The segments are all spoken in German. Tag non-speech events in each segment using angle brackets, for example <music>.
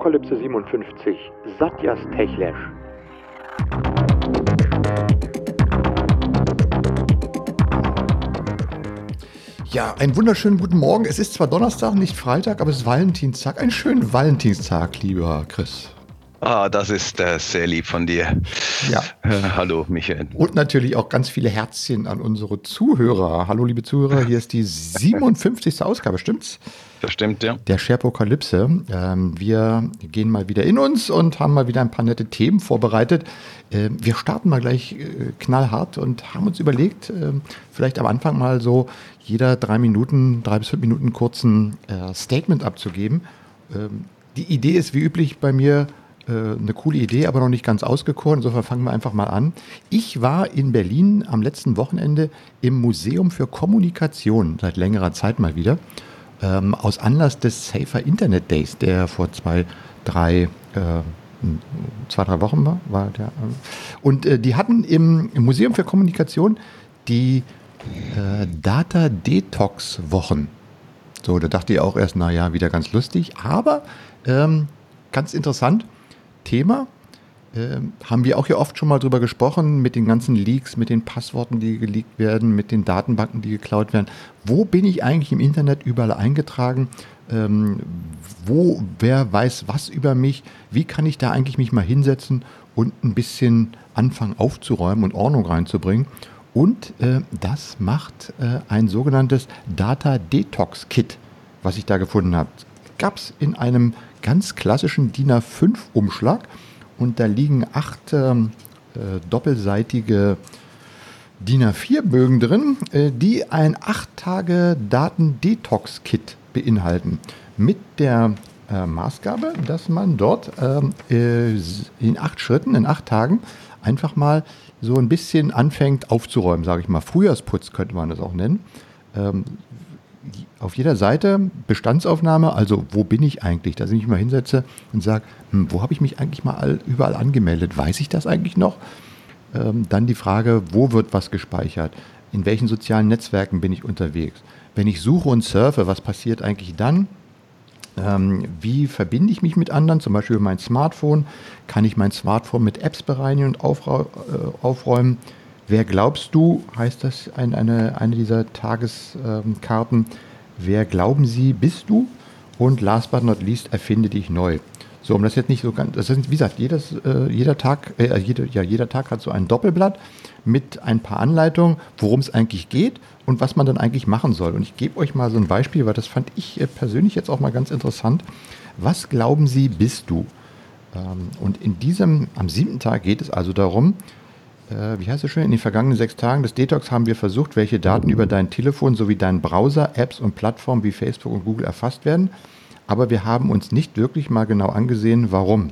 Apokalypse 57 Satyas Techlesh. Ja, einen wunderschönen guten Morgen. Es ist zwar Donnerstag, nicht Freitag, aber es ist Valentinstag. Einen schönen Valentinstag, lieber Chris. Ah, das ist äh, sehr lieb von dir. Ja. Äh, hallo, Michael. Und natürlich auch ganz viele Herzchen an unsere Zuhörer. Hallo, liebe Zuhörer, hier ist die 57. Ausgabe, stimmt's? Das stimmt, ja. Der Sharepokalypse. Ähm, wir gehen mal wieder in uns und haben mal wieder ein paar nette Themen vorbereitet. Ähm, wir starten mal gleich äh, knallhart und haben uns überlegt, ähm, vielleicht am Anfang mal so jeder drei Minuten, drei bis fünf Minuten kurzen äh, Statement abzugeben. Ähm, die Idee ist wie üblich bei mir, äh, eine coole Idee, aber noch nicht ganz ausgekoren. Insofern fangen wir einfach mal an. Ich war in Berlin am letzten Wochenende im Museum für Kommunikation seit längerer Zeit mal wieder. Ähm, aus Anlass des Safer Internet Days, der vor zwei, drei, äh, zwei, drei Wochen war. war der, äh, und äh, die hatten im, im, Museum für Kommunikation die äh, Data Detox Wochen. So, da dachte ich auch erst, naja, wieder ganz lustig, aber ähm, ganz interessant. Thema. Ähm, haben wir auch hier oft schon mal drüber gesprochen, mit den ganzen Leaks, mit den Passworten, die geleakt werden, mit den Datenbanken, die geklaut werden. Wo bin ich eigentlich im Internet überall eingetragen? Ähm, wo, wer weiß was über mich? Wie kann ich da eigentlich mich mal hinsetzen und ein bisschen anfangen aufzuräumen und Ordnung reinzubringen? Und äh, das macht äh, ein sogenanntes Data Detox Kit, was ich da gefunden habe. Gab es in einem ganz klassischen DIN A5-Umschlag und da liegen acht ähm, äh, doppelseitige DIN A4-Bögen drin, äh, die ein 8-Tage-Daten-Detox-Kit beinhalten. Mit der äh, Maßgabe, dass man dort ähm, äh, in acht Schritten, in acht Tagen, einfach mal so ein bisschen anfängt aufzuräumen, sage ich mal. Frühjahrsputz könnte man das auch nennen. Ähm, auf jeder Seite Bestandsaufnahme, also wo bin ich eigentlich, dass ich mich mal hinsetze und sage, hm, wo habe ich mich eigentlich mal überall angemeldet, weiß ich das eigentlich noch? Ähm, dann die Frage, wo wird was gespeichert, in welchen sozialen Netzwerken bin ich unterwegs? Wenn ich suche und surfe, was passiert eigentlich dann? Ähm, wie verbinde ich mich mit anderen, zum Beispiel über mein Smartphone? Kann ich mein Smartphone mit Apps bereinigen und aufra äh, aufräumen? Wer glaubst du, heißt das ein, eine, eine dieser Tageskarten, ähm, wer glauben Sie, bist du? Und last but not least, erfinde dich neu. So, um das jetzt nicht so ganz, das ist, wie gesagt, jedes, äh, jeder Tag, äh, jede, ja, jeder Tag hat so ein Doppelblatt mit ein paar Anleitungen, worum es eigentlich geht und was man dann eigentlich machen soll. Und ich gebe euch mal so ein Beispiel, weil das fand ich äh, persönlich jetzt auch mal ganz interessant. Was glauben Sie, bist du? Ähm, und in diesem, am siebten Tag geht es also darum, äh, wie heißt es schön, in den vergangenen sechs Tagen des Detox haben wir versucht, welche Daten über dein Telefon sowie deinen Browser, Apps und Plattformen wie Facebook und Google erfasst werden. Aber wir haben uns nicht wirklich mal genau angesehen, warum.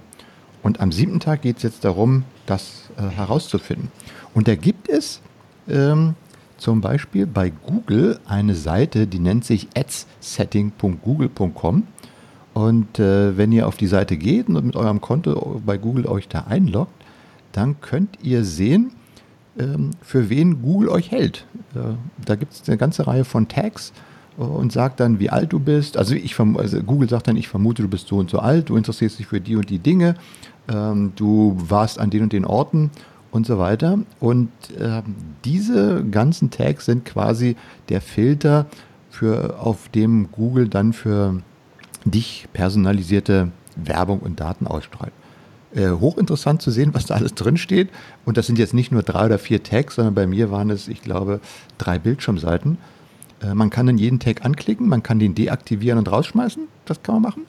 Und am siebten Tag geht es jetzt darum, das äh, herauszufinden. Und da gibt es ähm, zum Beispiel bei Google eine Seite, die nennt sich adssetting.google.com. Und äh, wenn ihr auf die Seite geht und mit eurem Konto bei Google euch da einloggt, dann könnt ihr sehen, ähm, für wen Google euch hält. Äh, da gibt es eine ganze Reihe von Tags äh, und sagt dann, wie alt du bist. Also, ich, also Google sagt dann, ich vermute, du bist so und so alt, du interessierst dich für die und die Dinge, ähm, du warst an den und den Orten und so weiter. Und äh, diese ganzen Tags sind quasi der Filter, für, auf dem Google dann für dich personalisierte Werbung und Daten ausstrahlt. Äh, hochinteressant zu sehen, was da alles drin steht. Und das sind jetzt nicht nur drei oder vier Tags, sondern bei mir waren es, ich glaube, drei Bildschirmseiten. Äh, man kann dann jeden Tag anklicken, man kann den deaktivieren und rausschmeißen. Das kann man machen.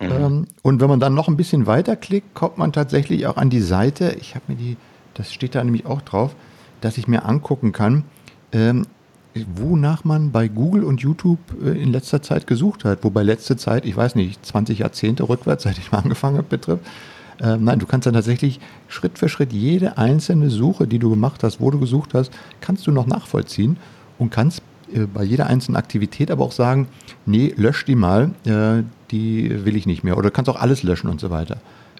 Mhm. Ähm, und wenn man dann noch ein bisschen weiter klickt, kommt man tatsächlich auch an die Seite. Ich habe mir die, das steht da nämlich auch drauf, dass ich mir angucken kann, ähm, wonach man bei Google und YouTube äh, in letzter Zeit gesucht hat. Wobei letzte Zeit, ich weiß nicht, 20 Jahrzehnte rückwärts, seit ich mal angefangen habe, betrifft. Äh, nein, du kannst dann tatsächlich Schritt für Schritt jede einzelne Suche, die du gemacht hast, wo du gesucht hast, kannst du noch nachvollziehen und kannst äh, bei jeder einzelnen Aktivität aber auch sagen, nee, lösch die mal, äh, die will ich nicht mehr. Oder du kannst auch alles löschen und so weiter.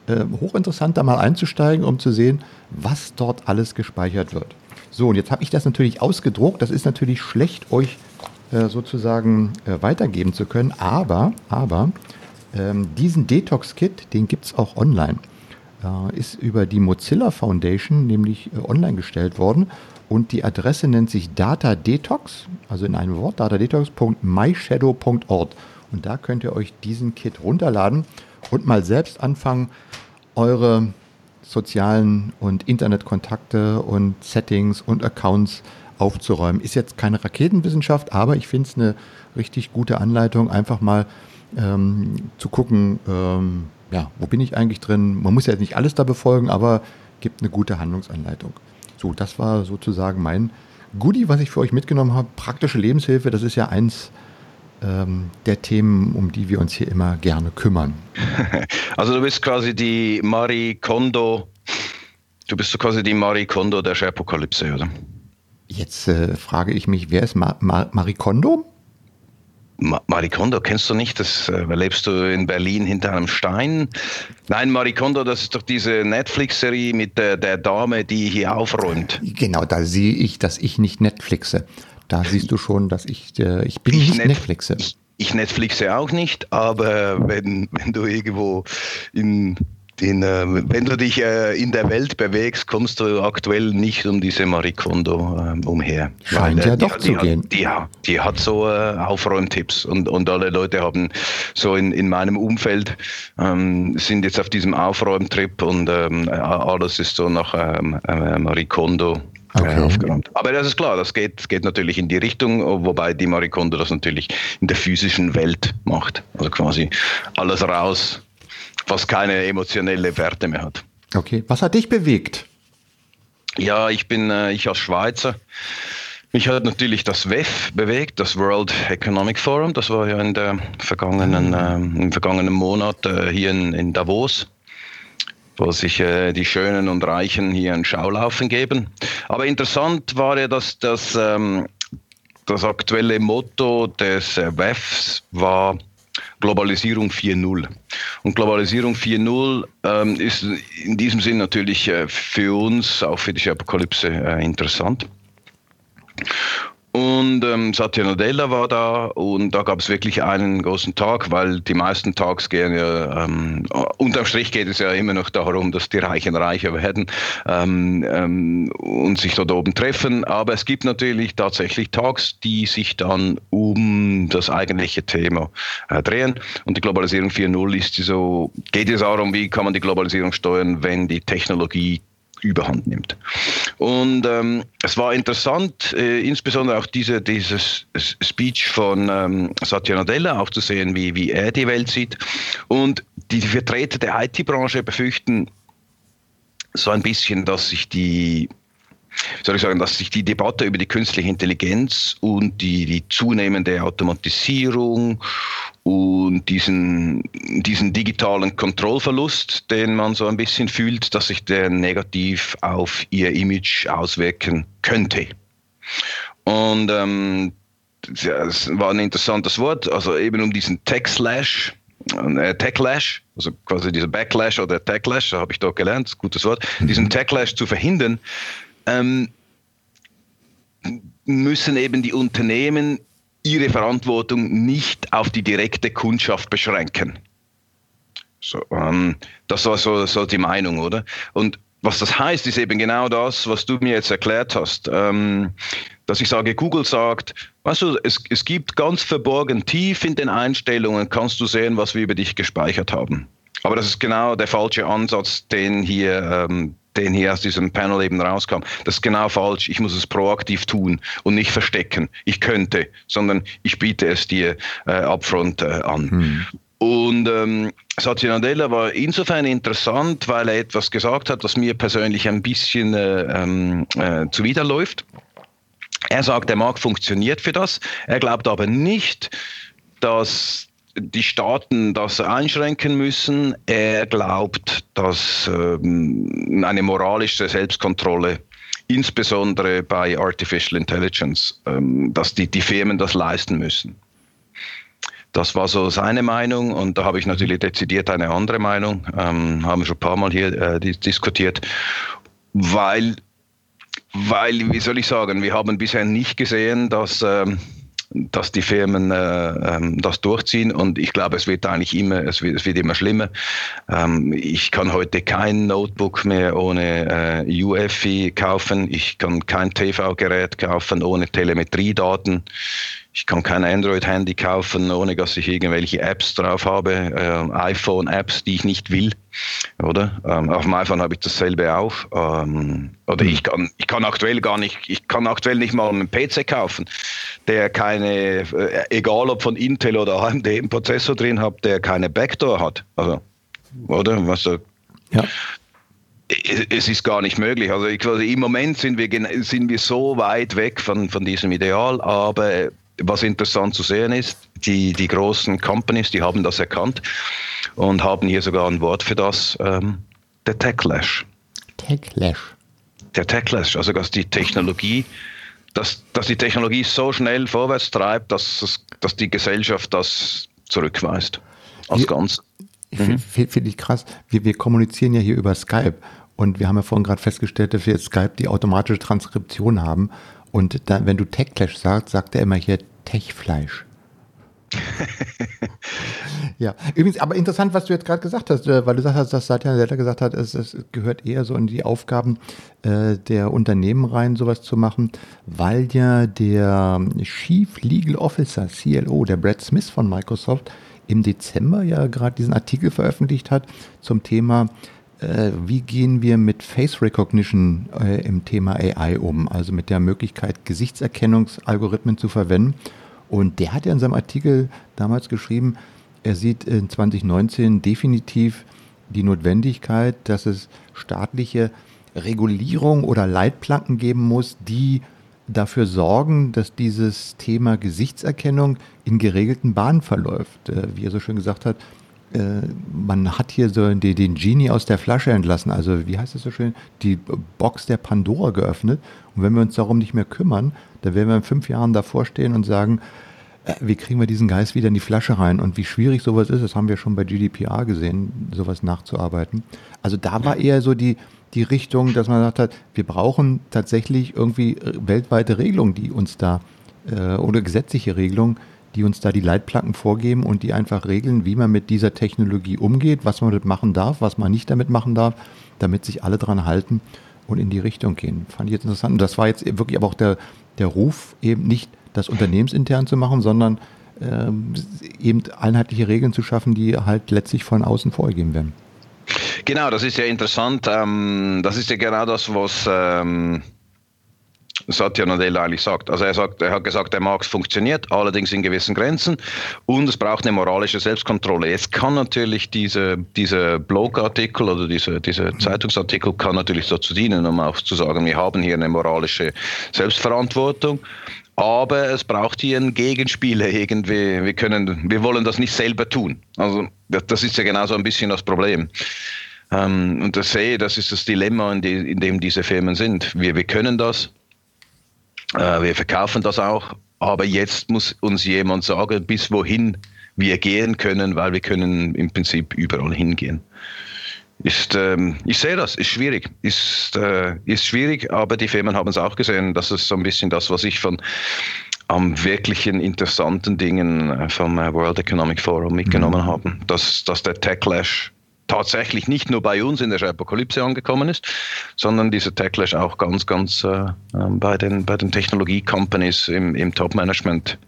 Äh, hochinteressant, da mal einzusteigen, um zu sehen, was dort alles gespeichert wird. So, und jetzt habe ich das natürlich ausgedruckt. Das ist natürlich schlecht, euch äh, sozusagen weitergeben zu können. Aber, aber Ähm, diesen Detox-Kit, den gibt es auch online. Ist über die Mozilla Foundation nämlich äh, online gestellt worden und die Adresse nennt sich Data Detox, also in einem Wort datadetox.myshadow.org und da könnt ihr euch diesen Kit runterladen und mal selbst anfangen, eure sozialen und Internetkontakte und Settings und Accounts aufzuräumen. Ist jetzt keine Raketenwissenschaft, aber ich finde es eine richtig gute Anleitung, einfach mal ähm, zu gucken, ähm, ja, wo bin ich eigentlich drin? Man muss ja jetzt nicht alles da befolgen, aber gibt eine gute Handlungsanleitung. So, das war sozusagen mein Goodie, was ich für euch mitgenommen habe. Praktische Lebenshilfe, das ist ja eins ähm, der Themen, um die wir uns hier immer gerne kümmern. <laughs> Also du bist quasi die Marie Kondo, du bist so quasi die Marie Kondo der Scherpokalypse, oder? Jetzt äh, frage ich mich, wer ist Ma Ma Marie Kondo? Marie Kondo, kennst du nicht? Das äh, lebst du in Berlin hinter einem Stein? Nein, Marie Kondo, das ist doch diese Netflix-Serie mit der, der, Dame, die hier aufräumt. Genau, da sehe ich, dass ich nicht Netflixe. Da siehst du schon, dass ich, äh, ich bin ich nicht Net Netflixe. Ich, ich Netflixe auch nicht, aber wenn, wenn du irgendwo in den, äh, wenn du dich äh, in der Welt bewegst, kommst du aktuell nicht um diese Marie Kondo äh, umher. Scheint Weil, ja doch die, zu die gehen. Hat, die, die hat so äh, Aufräumtipps und, und alle Leute haben so in, in meinem Umfeld ähm, sind jetzt auf diesem Aufräumtrip und ähm, alles ist so nach ähm, äh, Marie Kondo äh, Okay. aufgeräumt. Aber das ist klar, das geht, geht natürlich in die Richtung, wobei die Marie Kondo das natürlich in der physischen Welt macht. Also quasi alles raus, was keine emotionelle Werte mehr hat. Okay, was hat dich bewegt? Ja, ich bin, äh, ich als Schweizer. Mich hat natürlich das WEF bewegt, das World Economic Forum. Das war ja in der vergangenen, äh, im vergangenen Monat äh, hier in, in, Davos, wo sich äh, die Schönen und Reichen hier ein Schaulaufen geben. Aber interessant war ja, dass das, ähm, das aktuelle Motto des äh, WEFs war Globalisierung 4.0. Und Globalisierung 4.0 ähm, ist in diesem Sinn natürlich äh, für uns, auch für die Apokalypse, äh, interessant. Und ähm, Satya Nadella war da und da gab es wirklich einen großen Tag, weil die meisten Tags gehen ja, ähm, unterm Strich geht es ja immer noch darum, dass die Reichen reicher werden ähm, ähm, und sich dort oben treffen. Aber es gibt natürlich tatsächlich Tags, die sich dann um das eigentliche Thema äh, drehen. Und die Globalisierung 4.0 ist so, geht es darum, wie kann man die Globalisierung steuern, wenn die Technologie überhand nimmt. Und ähm, es war interessant, äh, insbesondere auch diese, dieses Speech von ähm, Satya Nadella, auch zu sehen, wie, wie er die Welt sieht. Und die Vertreter der IT-Branche befürchten so ein bisschen, dass sich die soll ich sagen, dass sich die Debatte über die künstliche Intelligenz und die, die zunehmende Automatisierung und diesen, diesen digitalen Kontrollverlust, den man so ein bisschen fühlt, dass sich der negativ auf ihr Image auswirken könnte. Und ähm, das war ein interessantes Wort, also eben um diesen Tech-Slash, äh, Techlash, also quasi dieser Backlash oder Techlash, habe ich dort gelernt, gutes Wort, mhm. diesen Techlash zu verhindern, ähm, müssen eben die Unternehmen ihre Verantwortung nicht auf die direkte Kundschaft beschränken. So, ähm, das war so, so die Meinung, oder? Und was das heißt, ist eben genau das, was du mir jetzt erklärt hast. Ähm, dass ich sage, Google sagt, weißt du, es, es gibt ganz verborgen tief in den Einstellungen, kannst du sehen, was wir über dich gespeichert haben. Aber das ist genau der falsche Ansatz, den hier ähm, den hier aus diesem Panel eben rauskam. Das ist genau falsch. Ich muss es proaktiv tun und nicht verstecken. Ich könnte, sondern ich biete es dir äh, upfront äh, an. Hm. Und ähm, Satya Nadella war insofern interessant, weil er etwas gesagt hat, was mir persönlich ein bisschen äh, ähm, äh, zuwiderläuft. Er sagt, der Markt funktioniert für das. Er glaubt aber nicht, dass die Staaten das einschränken müssen. Er glaubt, dass ähm, eine moralische Selbstkontrolle, insbesondere bei Artificial Intelligence, ähm, dass die, die Firmen das leisten müssen. Das war so seine Meinung und da habe ich natürlich dezidiert eine andere Meinung, ähm, haben wir schon ein paar Mal hier äh, diskutiert, weil, weil, wie soll ich sagen, wir haben bisher nicht gesehen, dass ähm, dass die Firmen äh, ähm, das durchziehen und ich glaube, es wird eigentlich immer, es wird, es wird immer schlimmer. Ähm, ich kann heute kein Notebook mehr ohne äh, UEFI kaufen, ich kann kein TV-Gerät kaufen ohne Telemetriedaten. Ich kann kein Android-Handy kaufen, ohne dass ich irgendwelche Apps drauf habe, äh, iPhone-Apps, die ich nicht will, oder? Ähm, auf dem iPhone habe ich dasselbe auch. Ähm, oder ich kann, ich kann aktuell gar nicht, ich kann aktuell nicht mal einen PC kaufen, der keine, äh, egal ob von Intel oder AMD einen Prozessor drin hat, der keine Backdoor hat. Also, oder? Was so, ja es ist gar nicht möglich. Also ich, also im Moment sind wir, sind wir so weit weg von, von diesem Ideal, aber was interessant zu sehen ist, die, die großen Companies, die haben das erkannt und haben hier sogar ein Wort für das, ähm, der Techlash. Techlash. Der Techlash, also dass die Technologie, dass, dass die Technologie so schnell vorwärts treibt, dass, dass die Gesellschaft das zurückweist. Als Ganzes. Mhm. Finde ich krass. Wir, wir kommunizieren ja hier über Skype und wir haben ja vorhin gerade festgestellt, dass wir jetzt Skype die automatische Transkription haben. Und dann, wenn du Techlash sagst, sagt er immer hier Techfleisch. ja, übrigens, aber interessant, was du jetzt gerade gesagt hast, äh, weil du gesagt hast, dass Satya Nadella gesagt hat, es, es, gehört eher so in die Aufgaben äh, der Unternehmen rein, sowas zu machen, weil ja der Chief Legal Officer, CLO, der Brad Smith von Microsoft, im Dezember ja gerade diesen Artikel veröffentlicht hat zum Thema äh, wie gehen wir mit Face Recognition äh, im Thema AI um, also mit der Möglichkeit, Gesichtserkennungsalgorithmen zu verwenden. Und der hat ja in seinem Artikel damals geschrieben, er sieht in 2019 definitiv die Notwendigkeit, dass es staatliche Regulierung oder Leitplanken geben muss, die dafür sorgen, dass dieses Thema Gesichtserkennung in geregelten Bahnen verläuft. Äh, wie er so schön gesagt hat, äh, man hat hier so den, den Genie aus der Flasche entlassen, also wie heißt das so schön, die Box der Pandora geöffnet. Und wenn wir uns darum nicht mehr kümmern, dann werden wir in fünf Jahren davor stehen und sagen, äh, wie kriegen wir diesen Geist wieder in die Flasche rein? Und wie schwierig sowas ist, das haben wir schon bei GDPR gesehen, sowas nachzuarbeiten. Also da war eher so die, die Richtung, dass man gesagt hat, wir brauchen tatsächlich irgendwie äh, weltweite Regelungen, die uns da, äh, oder gesetzliche Regelungen, die uns da die Leitplanken vorgeben und die einfach regeln, wie man mit dieser Technologie umgeht, was man damit machen darf, was man nicht damit machen darf, damit sich alle dran halten und in die Richtung gehen. Fand ich jetzt interessant. Und das war jetzt wirklich aber auch der, der Ruf, eben nicht das unternehmensintern zu machen, sondern ähm, eben einheitliche Regeln zu schaffen, die halt letztlich von außen vorgegeben werden. Genau, das ist ja interessant. Ähm, das ist ja genau das, was ähm, Satya Nadella eigentlich sagt. Also er sagt, er hat gesagt, der Markt funktioniert, allerdings in gewissen Grenzen und es braucht eine moralische Selbstkontrolle. Jetzt kann natürlich diese, dieser Blogartikel oder diese, dieser Zeitungsartikel kann natürlich dazu dienen, um auch zu sagen, wir haben hier eine moralische Selbstverantwortung. Aber es braucht hier einen Gegenspieler irgendwie. Wir können, wir wollen das nicht selber tun. Also das ist ja genauso ein bisschen das Problem. Ähm, und das sehe, das ist das Dilemma, in dem diese Firmen sind. Wir, wir können das, äh, wir verkaufen das auch, aber jetzt muss uns jemand sagen, bis wohin wir gehen können, weil wir können im Prinzip überall hingehen. Ist, ähm, ich sehe das, ist schwierig. Ist, äh, ist schwierig, aber die Firmen haben es auch gesehen. Das ist so ein bisschen das, was ich von am wirklichen interessanten Dingen äh, vom äh, World Economic Forum mitgenommen mhm. habe. Dass, dass der Techlash tatsächlich nicht nur bei uns in der Apokalypse angekommen ist, sondern dieser Techlash auch ganz, ganz äh, ähm, bei den, bei den Technologie-Companies im, im Top-Management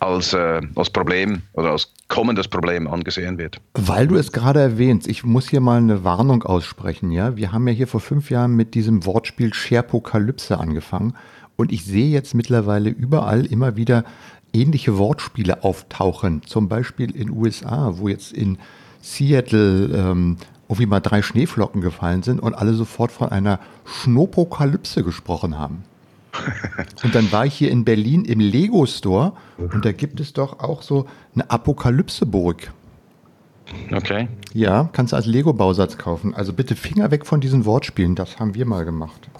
als, äh, als Problem oder als kommendes Problem angesehen wird. Weil du es gerade erwähnst, ich muss hier mal eine Warnung aussprechen. Ja, Wir haben ja hier vor fünf Jahren mit diesem Wortspiel Sherpokalypse angefangen und ich sehe jetzt mittlerweile überall immer wieder ähnliche Wortspiele auftauchen. Zum Beispiel in USA, wo jetzt in Seattle ähm, irgendwie mal drei Schneeflocken gefallen sind und alle sofort von einer Schnopokalypse gesprochen haben. <laughs> Und dann war ich hier in Berlin im Lego Store und da gibt es doch auch so eine Apokalypseburg. Okay. Ja, kannst du als Lego-Bausatz kaufen. Also bitte Finger weg von diesen Wortspielen, das haben wir mal gemacht.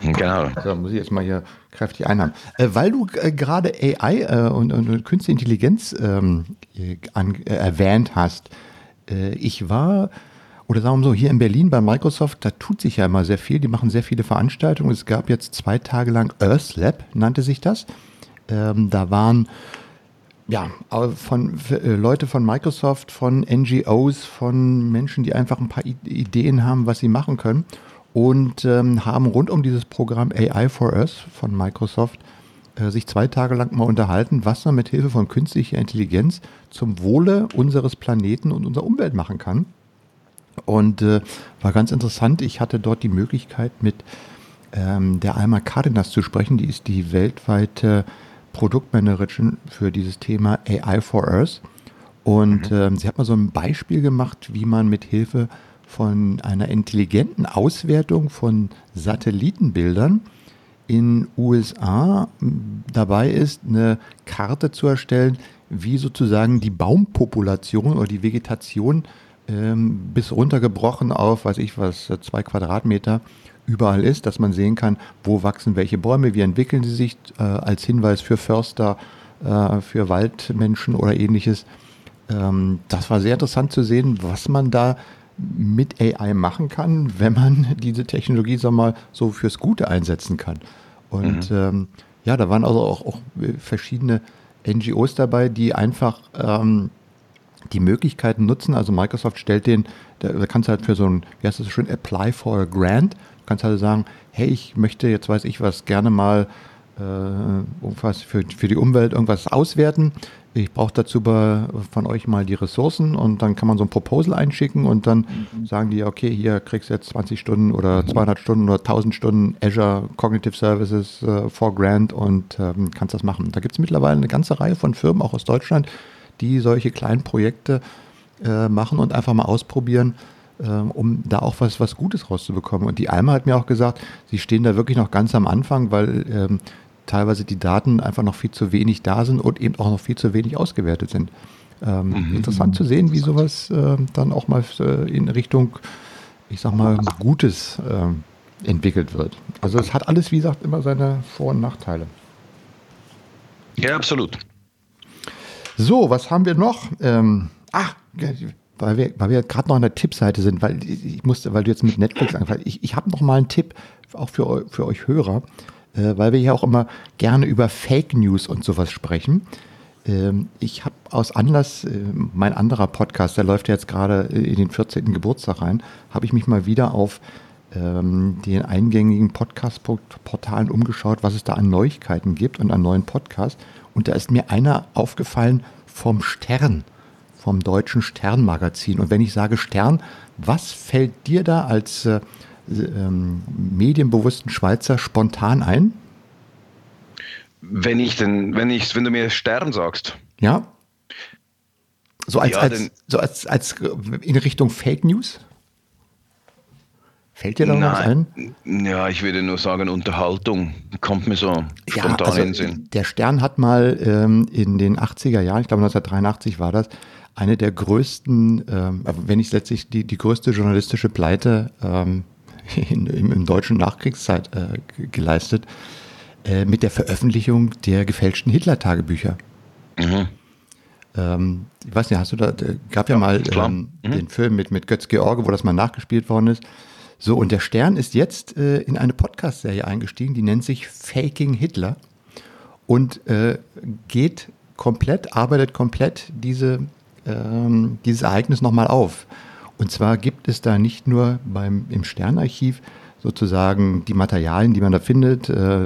Genau. So, muss ich jetzt mal hier kräftig einhaben. Äh, weil du äh, gerade AI äh, und, und, Künstliche Intelligenz ähm, an, äh, erwähnt hast, äh, ich war, oder sagen wir so, hier in Berlin bei Microsoft, da tut sich ja immer sehr viel. Die machen sehr viele Veranstaltungen. Es gab jetzt zwei Tage lang Earth Lab, nannte sich das. Ähm, da waren ja, von äh, Leute von Microsoft, von NGOs, von Menschen, die einfach ein paar Ideen haben, was sie machen können und ähm, haben rund um dieses Programm AI for Us von Microsoft äh, sich zwei Tage lang mal unterhalten, was man mit Hilfe von künstlicher Intelligenz zum Wohle unseres Planeten und unserer Umwelt machen kann. Und äh, war ganz interessant. Ich hatte dort die Möglichkeit, mit ähm, der Alma Cardenas zu sprechen. Die ist die weltweite Produktmanagerin für dieses Thema AI for Earth. Und mhm. ähm, sie hat mal so ein Beispiel gemacht, wie man mit Hilfe von einer intelligenten Auswertung von Satellitenbildern in USA dabei ist, eine Karte zu erstellen, wie sozusagen die Baumpopulation oder die Vegetation ähm, bis runtergebrochen auf, weiß ich was, zwei Quadratmeter überall ist, dass man sehen kann, wo wachsen welche Bäume, wie entwickeln sie sich äh, als Hinweis für Förster, äh, für Waldmenschen oder ähnliches. Ähm, das war sehr interessant zu sehen, was man da mit AI machen kann, wenn man <laughs> diese Technologie sag mal, so fürs Gute einsetzen kann. Und mhm. ähm, ja, da waren also auch, auch, verschiedene NGOs dabei, die einfach ähm, die Möglichkeiten nutzen. Also Microsoft stellt den, da, kannst du halt für so ein, wie heißt das schön, Apply for a Grant, kannst halt sagen, hey, ich möchte jetzt weiß ich was gerne mal irgendwas für, für die Umwelt irgendwas auswerten ich brauche dazu bei, von euch mal die Ressourcen und dann kann man so ein Proposal einschicken und dann mhm. sagen die, okay, hier kriegst du jetzt 20 Stunden oder 200 mhm. Stunden oder 1000 Stunden Azure Cognitive Services äh, for Grant und ähm, kannst das machen. Da gibt es mittlerweile eine ganze Reihe von Firmen, auch aus Deutschland, die solche kleinen Projekte äh, machen und einfach mal ausprobieren, äh, um da auch was, was Gutes rauszubekommen. Und die Alma hat mir auch gesagt, sie stehen da wirklich noch ganz am Anfang, weil ähm, teilweise die Daten einfach noch viel zu wenig da sind und eben auch noch viel zu wenig ausgewertet sind. Ähm, mhm. Interessant zu sehen, wie sowas äh, dann auch mal äh, in Richtung, ich sag mal, Gutes äh, entwickelt wird. Also es hat alles, wie gesagt, immer seine Vor- und Nachteile. Ja, absolut. So, was haben wir noch? Ähm, ach, weil wir, weil wir gerade noch an der Tippseite sind, weil ich musste, weil du jetzt mit Netflix anfängst. Ich, ich habe noch mal einen Tipp auch für, für euch Hörer äh, weil wir ja auch immer gerne über Fake News und sowas sprechen. Ähm, ich habe aus Anlass, äh, mein anderer Podcast, der läuft ja jetzt gerade in den 14. Geburtstag rein, habe ich mich mal wieder auf ähm, den eingängigen Podcast-Portalen umgeschaut, was es da an Neuigkeiten gibt und an neuen Podcasts. Und da ist mir einer aufgefallen vom Stern, vom deutschen Sternmagazin. Und wenn ich sage Stern, was fällt dir da als äh, ähm, medienbewussten Schweizer spontan ein? Wenn ich denn, wenn ich, wenn du mir Stern sagst. Ja. So als, ja, als, so als, als in Richtung Fake News? Fällt dir da noch was ein? Ja, ich würde nur sagen, Unterhaltung kommt mir so ja, spontan also in den Sinn. Der Stern hat mal ähm, in den 80er Jahren, ich glaube 1983 war das, eine der größten, ähm, wenn nicht letztlich die, die größte journalistische Pleite ähm, in, in, in deutschen Nachkriegszeit äh, geleistet, äh, mit der Veröffentlichung der gefälschten Hitler-Tagebücher. Mhm. Ähm, ich weiß nicht, hast du da, da gab ja, ja mal ähm, mhm. den Film mit, mit Götz George, wo das mal nachgespielt worden ist. So, und der Stern ist jetzt äh, in eine Podcast-Serie eingestiegen, die nennt sich Faking Hitler und äh, geht komplett, arbeitet komplett diese, ähm, dieses Ereignis nochmal auf. Und zwar gibt es da nicht nur beim, im Sternarchiv sozusagen die Materialien, die man da findet, äh,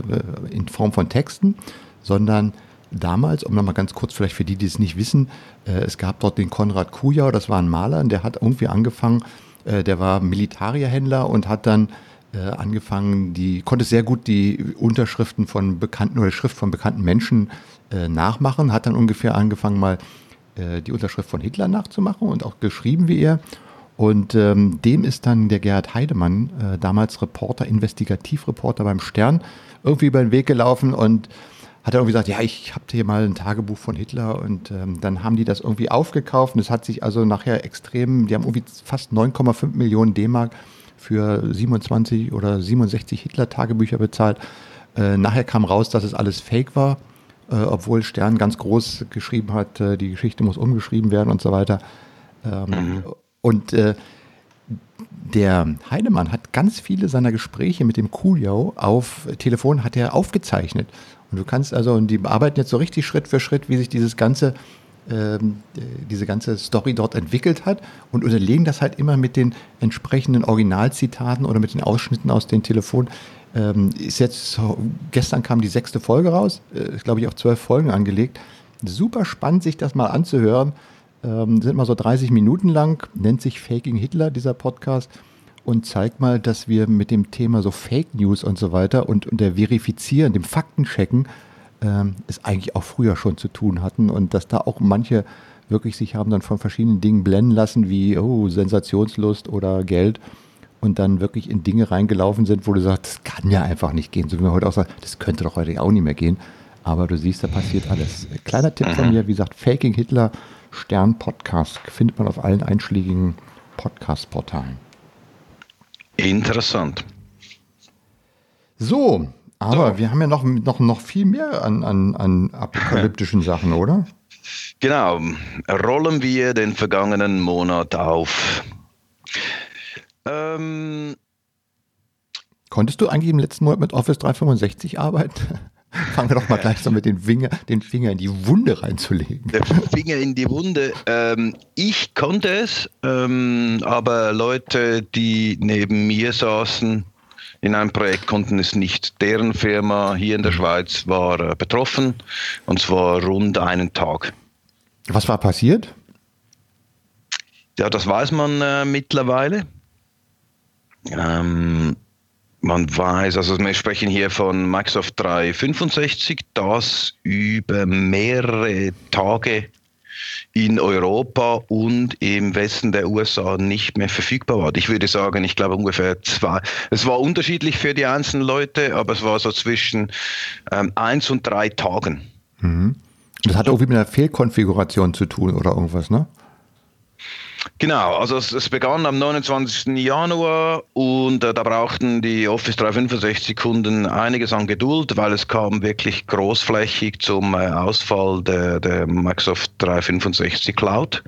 in Form von Texten, sondern damals, um nochmal ganz kurz vielleicht für die, die es nicht wissen, äh, es gab dort den Konrad Kujau, das war ein Maler, der hat irgendwie angefangen, äh, der war Militarierhändler und hat dann äh, angefangen, die konnte sehr gut die Unterschriften von bekannten oder Schrift von bekannten Menschen äh, nachmachen, hat dann ungefähr angefangen mal äh, die Unterschrift von Hitler nachzumachen und auch geschrieben wie er und ähm, dem ist dann der Gerhard Heidemann, äh, damals Reporter, Investigativreporter beim Stern, irgendwie über den Weg gelaufen und hat er irgendwie gesagt, ja, ich habe hier mal ein Tagebuch von Hitler und ähm, dann haben die das irgendwie aufgekauft und es hat sich also nachher extrem, die haben irgendwie fast 9,5 Millionen D-Mark für 27 oder 67 Hitler-Tagebücher bezahlt. Äh, nachher kam raus, dass es alles Fake war, äh, obwohl Stern ganz groß geschrieben hat, äh, die Geschichte muss umgeschrieben werden und so weiter. Ähm, mhm. Und äh, der Heidemann hat ganz viele seiner Gespräche mit dem Kuljau auf Telefon hat er aufgezeichnet. Und du kannst also, und die bearbeiten jetzt so richtig Schritt für Schritt, wie sich dieses ganze, ähm, diese ganze Story dort entwickelt hat und unterlegen das halt immer mit den entsprechenden Originalzitaten oder mit den Ausschnitten aus den Telefonen. Ähm, ist jetzt, gestern kam die sechste Folge raus, äh, glaube ich, auf zwölf Folgen angelegt. Super spannend, sich das mal anzuhören. Ähm, sind mal so 30 Minuten lang, nennt sich Faking Hitler, dieser Podcast und zeigt mal, dass wir mit dem Thema so Fake News und so weiter und, und der Verifizieren, dem Faktenchecken, ähm, es eigentlich auch früher schon zu tun hatten und dass da auch manche wirklich sich haben dann von verschiedenen Dingen blenden lassen, wie oh, Sensationslust oder Geld und dann wirklich in Dinge reingelaufen sind, wo du sagst, das kann ja einfach nicht gehen. So wie man heute auch sagt, das könnte doch heute auch nicht mehr gehen. Aber du siehst, da passiert alles. Kleiner Tipp von mhm. mir, wie gesagt, Faking Hitler Stern Podcast findet man auf allen einschlägigen Podcast-Portalen. Interessant. So, aber so. wir haben ja noch, noch, noch viel mehr an, an, an apokalyptischen <laughs> Sachen, oder? Genau. Rollen wir den vergangenen Monat auf. Ähm, Konntest du eigentlich im letzten Monat mit Office 365 arbeiten? Fangen wir doch mal gleich so mit den Finger, den Finger in die Wunde reinzulegen. Der Finger in die Wunde. Ähm, ich konnte es, ähm, aber Leute, die neben mir saßen in einem Projekt, konnten es nicht. Deren Firma hier in der Schweiz war äh, betroffen und zwar rund einen Tag. Was war passiert? Ja, das weiß man äh, mittlerweile. Ähm, man weiß, also wir sprechen hier von Microsoft 365, das über mehrere Tage in Europa und im Westen der USA nicht mehr verfügbar war. Ich würde sagen, ich glaube ungefähr zwei. Es war unterschiedlich für die einzelnen Leute, aber es war so zwischen ähm, eins und drei Tagen. Mhm. Das hat irgendwie mit einer Fehlkonfiguration zu tun oder irgendwas, ne? Genau, also es, es, begann am 29. Januar und äh, da brauchten die Office 365 Kunden einiges an Geduld, weil es kam wirklich großflächig zum äh, Ausfall der, der, Microsoft 365 Cloud,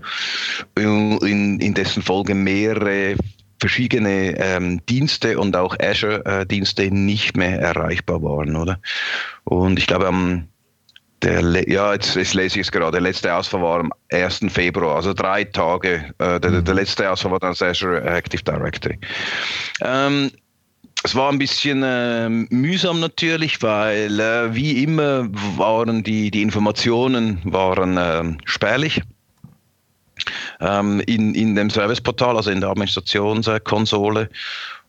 in, in, dessen Folge mehrere verschiedene ähm, Dienste und auch Azure-Dienste äh, nicht mehr erreichbar waren, oder? Und ich glaube am der, ja, jetzt, jetzt, lese ich es gerade. Der letzte Ausfall war am 1. Februar, also drei Tage. Äh, der, der, mhm. letzte Ausfall war dann Azure Active Directory. Ähm, es war ein bisschen äh, mühsam natürlich, weil äh, wie immer waren die, die Informationen waren äh, spärlich. Ähm, in, in dem Serviceportal, also in der Administrationskonsole.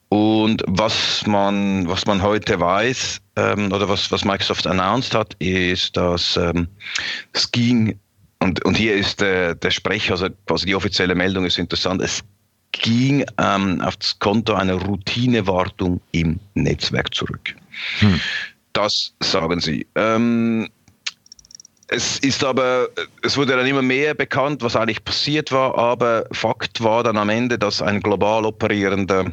Und was man, was man heute weiß, ähm, oder was, was Microsoft announced hat, ist, dass ähm, es ging, und, und hier ist der, der Sprecher, also quasi die offizielle Meldung ist interessant, es ging ähm, auf das Konto einer Routinewartung im Netzwerk zurück. Hm. Das sagen sie. Ähm, es ist aber, es wurde dann immer mehr bekannt, was eigentlich passiert war, aber Fakt war dann am Ende, dass ein global operierender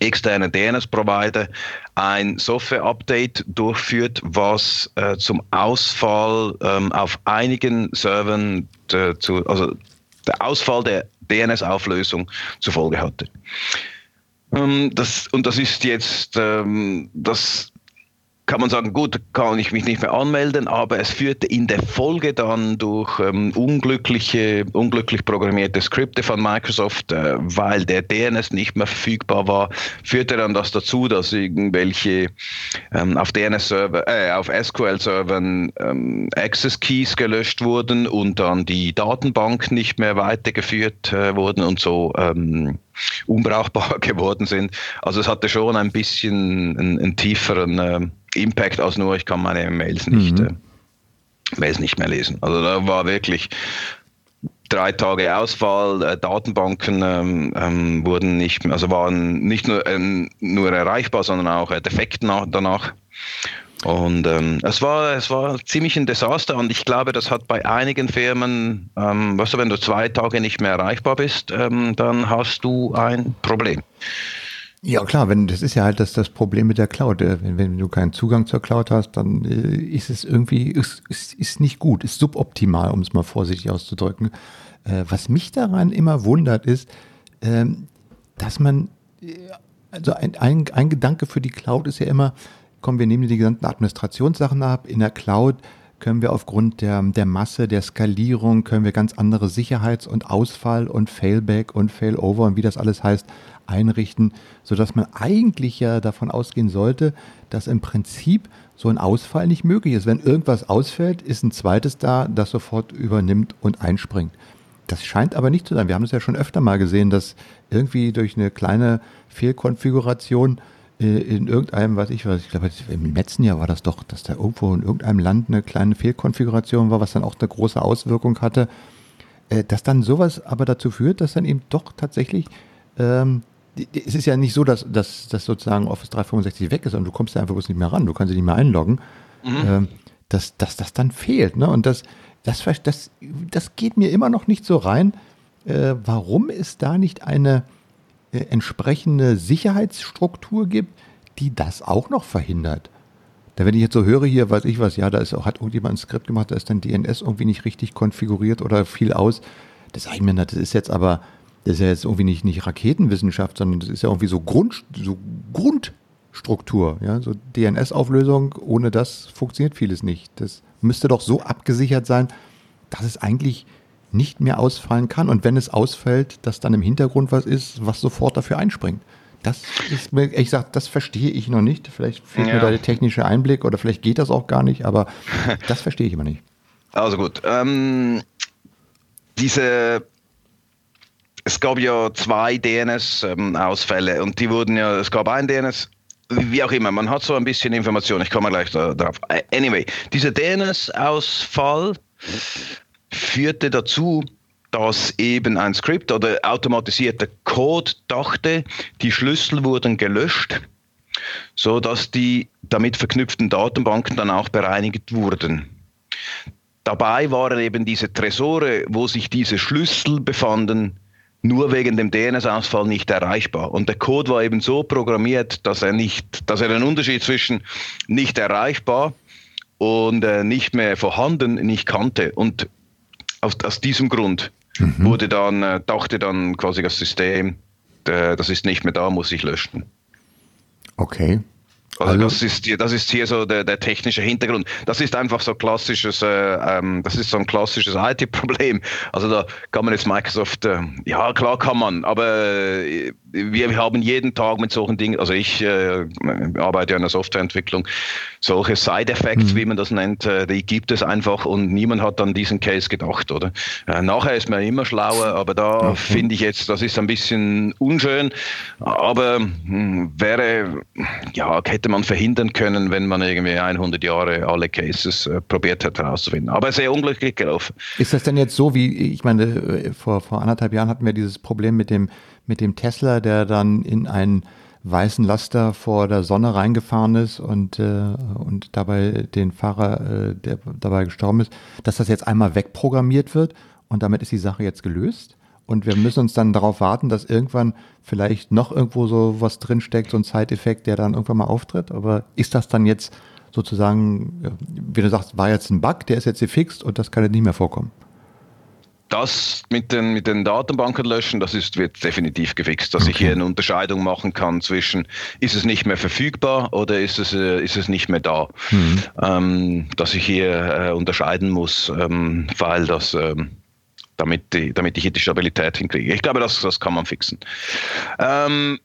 externe DNS-Provider ein Software-Update durchführt, was äh, zum Ausfall ähm, auf einigen Servern, äh, zu, also der Ausfall der DNS-Auflösung zur Folge hatte. Ähm, das, und das ist jetzt ähm, das kann man sagen, gut, kann ich mich nicht mehr anmelden, aber es führte in der Folge dann durch ähm, unglückliche, unglücklich programmierte Skripte von Microsoft, äh, weil der DNS nicht mehr verfügbar war, führte dann das dazu, dass irgendwelche ähm, auf DNS-Server, äh, auf SQL-Servern ähm, Access Keys gelöscht wurden und dann die Datenbank nicht mehr weitergeführt äh, wurden und so ähm, unbrauchbar <laughs> geworden sind. Also es hatte schon ein bisschen einen, einen tieferen äh, Impact als nur, ich kann meine Mails nicht, mhm. äh, Mails nicht mehr lesen. Also da war wirklich drei Tage Ausfall, äh, Datenbanken ähm, ähm, wurden nicht mehr, also waren nicht nur, ähm, nur erreichbar, sondern auch äh, defekt nach, danach. Und ähm, es, war, es war ziemlich ein Desaster und ich glaube, das hat bei einigen Firmen, ähm, weißt du, wenn du zwei Tage nicht mehr erreichbar bist, ähm, dann hast du ein Problem. Ja, klar, wenn, das ist ja halt das, das Problem mit der Cloud. Äh, wenn, wenn du keinen Zugang zur Cloud hast, dann äh, ist es irgendwie, ist, ist, ist nicht gut, ist suboptimal, um es mal vorsichtig auszudrücken. Äh, was mich daran immer wundert, ist, ähm, dass man, äh, also ein, ein, ein Gedanke für die Cloud ist ja immer, komm, wir nehmen die gesamten Administrationssachen ab. In der Cloud können wir aufgrund der, der Masse, der Skalierung, können wir ganz andere Sicherheits- und Ausfall- und Failback und Failover und wie das alles heißt, einrichten, sodass man eigentlich ja davon ausgehen sollte, dass im Prinzip so ein Ausfall nicht möglich ist. Wenn irgendwas ausfällt, ist ein zweites da, das sofort übernimmt und einspringt. Das scheint aber nicht zu sein. Wir haben es ja schon öfter mal gesehen, dass irgendwie durch eine kleine Fehlkonfiguration äh, in irgendeinem, was ich weiß, ich glaube, im letzten Jahr war das doch, dass da irgendwo in irgendeinem Land eine kleine Fehlkonfiguration war, was dann auch eine große Auswirkung hatte, äh, dass dann sowas aber dazu führt, dass dann eben doch tatsächlich ähm, es ist ja nicht so, dass, dass, dass sozusagen Office 365 weg ist und du kommst da einfach bloß nicht mehr ran, du kannst dich nicht mehr einloggen, mhm. ähm, dass, dass das dann fehlt. Ne? Und das, das, das, das geht mir immer noch nicht so rein. Äh, warum es da nicht eine äh, entsprechende Sicherheitsstruktur gibt, die das auch noch verhindert? Da wenn ich jetzt so höre hier, weiß ich was, ja, da ist auch, hat irgendjemand ein Skript gemacht, da ist dann DNS irgendwie nicht richtig konfiguriert oder viel aus. Das sage ich mir, das ist jetzt aber, das ist ja jetzt irgendwie nicht, nicht Raketenwissenschaft, sondern das ist ja irgendwie so, Grund, so Grundstruktur. Ja? So DNS-Auflösung, ohne das funktioniert vieles nicht. Das müsste doch so abgesichert sein, dass es eigentlich nicht mehr ausfallen kann. Und wenn es ausfällt, dass dann im Hintergrund was ist, was sofort dafür einspringt. Das ist mir, ich sag, das verstehe ich noch nicht. Vielleicht fehlt ja. mir da der technische Einblick oder vielleicht geht das auch gar nicht, aber <laughs> das verstehe ich immer nicht. Also gut. Ähm, diese es gab ja zwei DNS-Ausfälle ähm, und die wurden ja, es gab ein DNS, wie auch immer, man hat so ein bisschen Information, ich komme gleich darauf. Äh, anyway, dieser DNS-Ausfall führte dazu, dass eben ein Skript oder automatisierter Code dachte, die Schlüssel wurden gelöscht, so dass die damit verknüpften Datenbanken dann auch bereinigt wurden. Dabei waren eben diese Tresore, wo sich diese Schlüssel befanden, nur wegen dem DNS-Ausfall nicht erreichbar. Und der Code war eben so programmiert, dass er nicht, dass er den Unterschied zwischen nicht erreichbar und äh, nicht mehr vorhanden nicht kannte. Und aus, aus diesem Grund mhm. wurde dann, äh, dachte dann quasi das System, äh, das ist nicht mehr da, muss ich löschen. Okay. Also, das ist das ist hier so der, der technische Hintergrund. Das ist einfach so klassisches, äh, ähm, das ist so ein klassisches IT-Problem. Also da kann man jetzt Microsoft, äh, ja klar kann man, aber äh, wir, haben jeden Tag mit solchen Dingen, also ich äh, arbeite ja in der Softwareentwicklung, solche Side-Effects, mhm. wie man das nennt, äh, die gibt es einfach und niemand hat an diesen Case gedacht, oder? Äh, nachher ist man immer schlauer, aber da okay. finde ich jetzt, das ist ein bisschen unschön, aber mh, hm, wäre, ja, hätte man verhindern können, wenn man irgendwie 100 Jahre alle Cases äh, probiert hätte herauszufinden. Aber sehr unglücklich gelaufen. Ist das denn jetzt so, wie, ich meine, äh, vor, vor anderthalb Jahren hatten wir dieses Problem mit dem, mit dem Tesla, der dann in einen weißen Laster vor der Sonne reingefahren ist und, äh, und dabei den Fahrer, äh, der dabei gestorben ist, dass das jetzt einmal wegprogrammiert wird und damit ist die Sache jetzt gelöst? Und wir müssen uns dann darauf warten, dass irgendwann vielleicht noch irgendwo so was drinsteckt, so ein Zeiteffekt, der dann irgendwann mal auftritt. Aber ist das dann jetzt sozusagen, wie du sagst, war jetzt ein Bug, der ist jetzt gefixt und das kann jetzt nicht mehr vorkommen? Das mit den, mit den Datenbanken löschen, das ist, wird definitiv gefixt, dass okay. ich hier eine Unterscheidung machen kann zwischen, ist es nicht mehr verfügbar oder ist es, äh, ist es nicht mehr da. Mhm. Ähm, dass ich hier äh, unterscheiden muss, ähm, weil das, ähm, damit, die, damit ich hier die Stabilität hinkriege. Ich glaube, das, das kann man fixen. Ähm,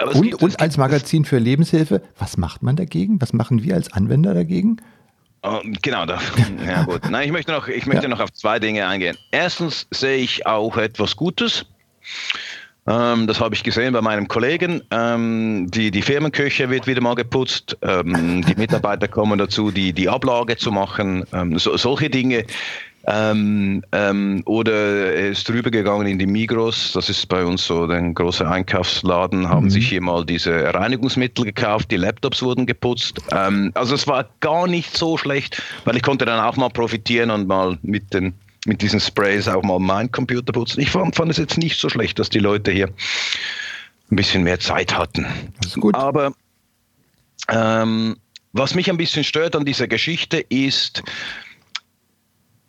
und, gibt, und als Magazin für Lebenshilfe, was macht man dagegen? Was machen wir als Anwender dagegen? Oh, genau, da, <laughs> ja gut. Nein, ich möchte, noch, ich möchte ja. noch auf zwei Dinge eingehen. Erstens sehe ich auch etwas Gutes. Ähm, das habe ich gesehen bei meinem Kollegen. Ähm, die, die Firmenküche wird wieder mal geputzt. Ähm, die Mitarbeiter kommen dazu, die, die Ablage zu machen. Ähm, so, solche Dinge ähm, ähm, oder er ist drüber gegangen in die Migros, das ist bei uns so ein großer Einkaufsladen, haben mhm. sich hier mal diese Reinigungsmittel gekauft, die Laptops wurden geputzt. Ähm, also es war gar nicht so schlecht, weil ich konnte dann auch mal profitieren und mal mit den mit diesen Sprays auch mal meinen Computer putzen. Ich fand, fand es jetzt nicht so schlecht, dass die Leute hier ein bisschen mehr Zeit hatten. Gut. Aber ähm, was mich ein bisschen stört an dieser Geschichte ist,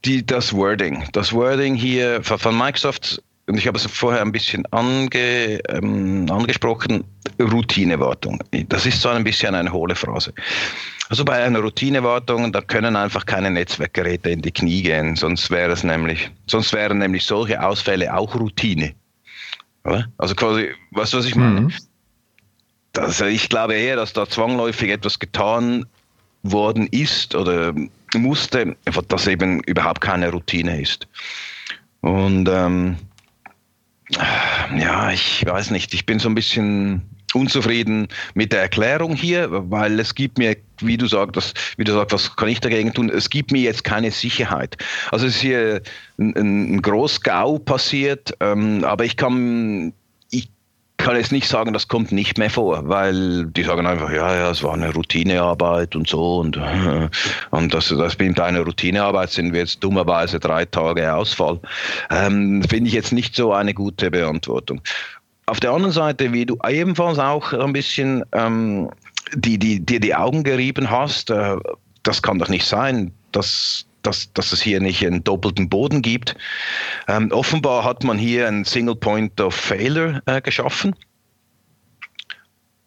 die, das Wording. Das Wording hier von Microsoft und ich habe es vorher ein bisschen ange, ähm, angesprochen, Routinewartung. Das ist so ein bisschen eine hohle Phrase. Also bei einer Routinewartung, da können einfach keine Netzwerkgeräte in die Knie gehen, sonst wäre es nämlich, sonst wären nämlich solche Ausfälle auch Routine. Oder? Also quasi, weißt du, was ich meine? Mhm. Das, ich glaube eher, dass da zwangläufig etwas getan worden ist oder musste, dass eben überhaupt keine Routine ist. Und ähm, ja, ich weiß nicht, ich bin so ein bisschen unzufrieden mit der Erklärung hier, weil es gibt mir, wie du sagst, wie du sagst, was kann ich dagegen tun? Es gibt mir jetzt keine Sicherheit. Also es ist hier ein, ein Großgau passiert, ähm, aber ich kann kann jetzt nicht sagen, das kommt nicht mehr vor, weil die sagen einfach, ja, ja, es war eine Routinearbeit und so und, <laughs> und das, das mit einer Routinearbeit sind wir jetzt dummerweise drei Tage Ausfall. Ähm, Finde ich jetzt nicht so eine gute Beantwortung. Auf der anderen Seite, wie du ebenfalls auch ein bisschen ähm, die, die, dir die Augen gerieben hast, äh, das kann doch nicht sein, dass dass, dass es hier nicht einen doppelten Boden gibt. Ähm, offenbar hat man hier einen Single Point of Failure äh, geschaffen.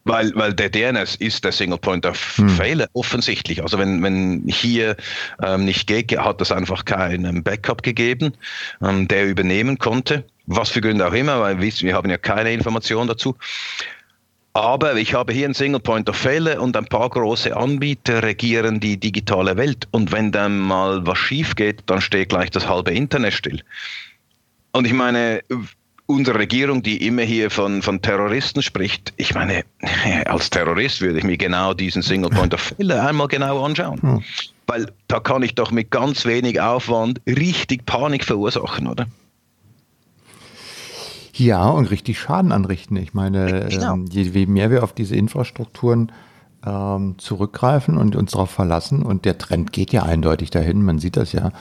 Weil, weil der DNS ist der Single Point of hm. Failure, offensichtlich. Also wenn, wenn hier ähm, nicht geht, hat es einfach keinen Backup gegeben, ähm, der übernehmen konnte. Was für Gründe auch immer, weil wir, wir haben ja keine Information dazu. Aber ich habe hier einen Single Point of Failure und ein paar große Anbieter regieren die digitale Welt. Und wenn dann mal was schief geht, dann steht gleich das halbe Internet still. Und ich meine, unsere Regierung, die immer hier von, von Terroristen spricht, ich meine, <laughs> als Terrorist würde ich mir genau diesen Single Point of Failure einmal genau anschauen. Hm. Weil da kann ich doch mit ganz wenig Aufwand richtig Panik verursachen, oder? Ja, und richtig Schaden anrichten. Ich meine, genau. ähm, je mehr wir auf diese Infrastrukturen ähm, zurückgreifen und uns darauf verlassen, und der Trend geht ja eindeutig dahin, man sieht das ja,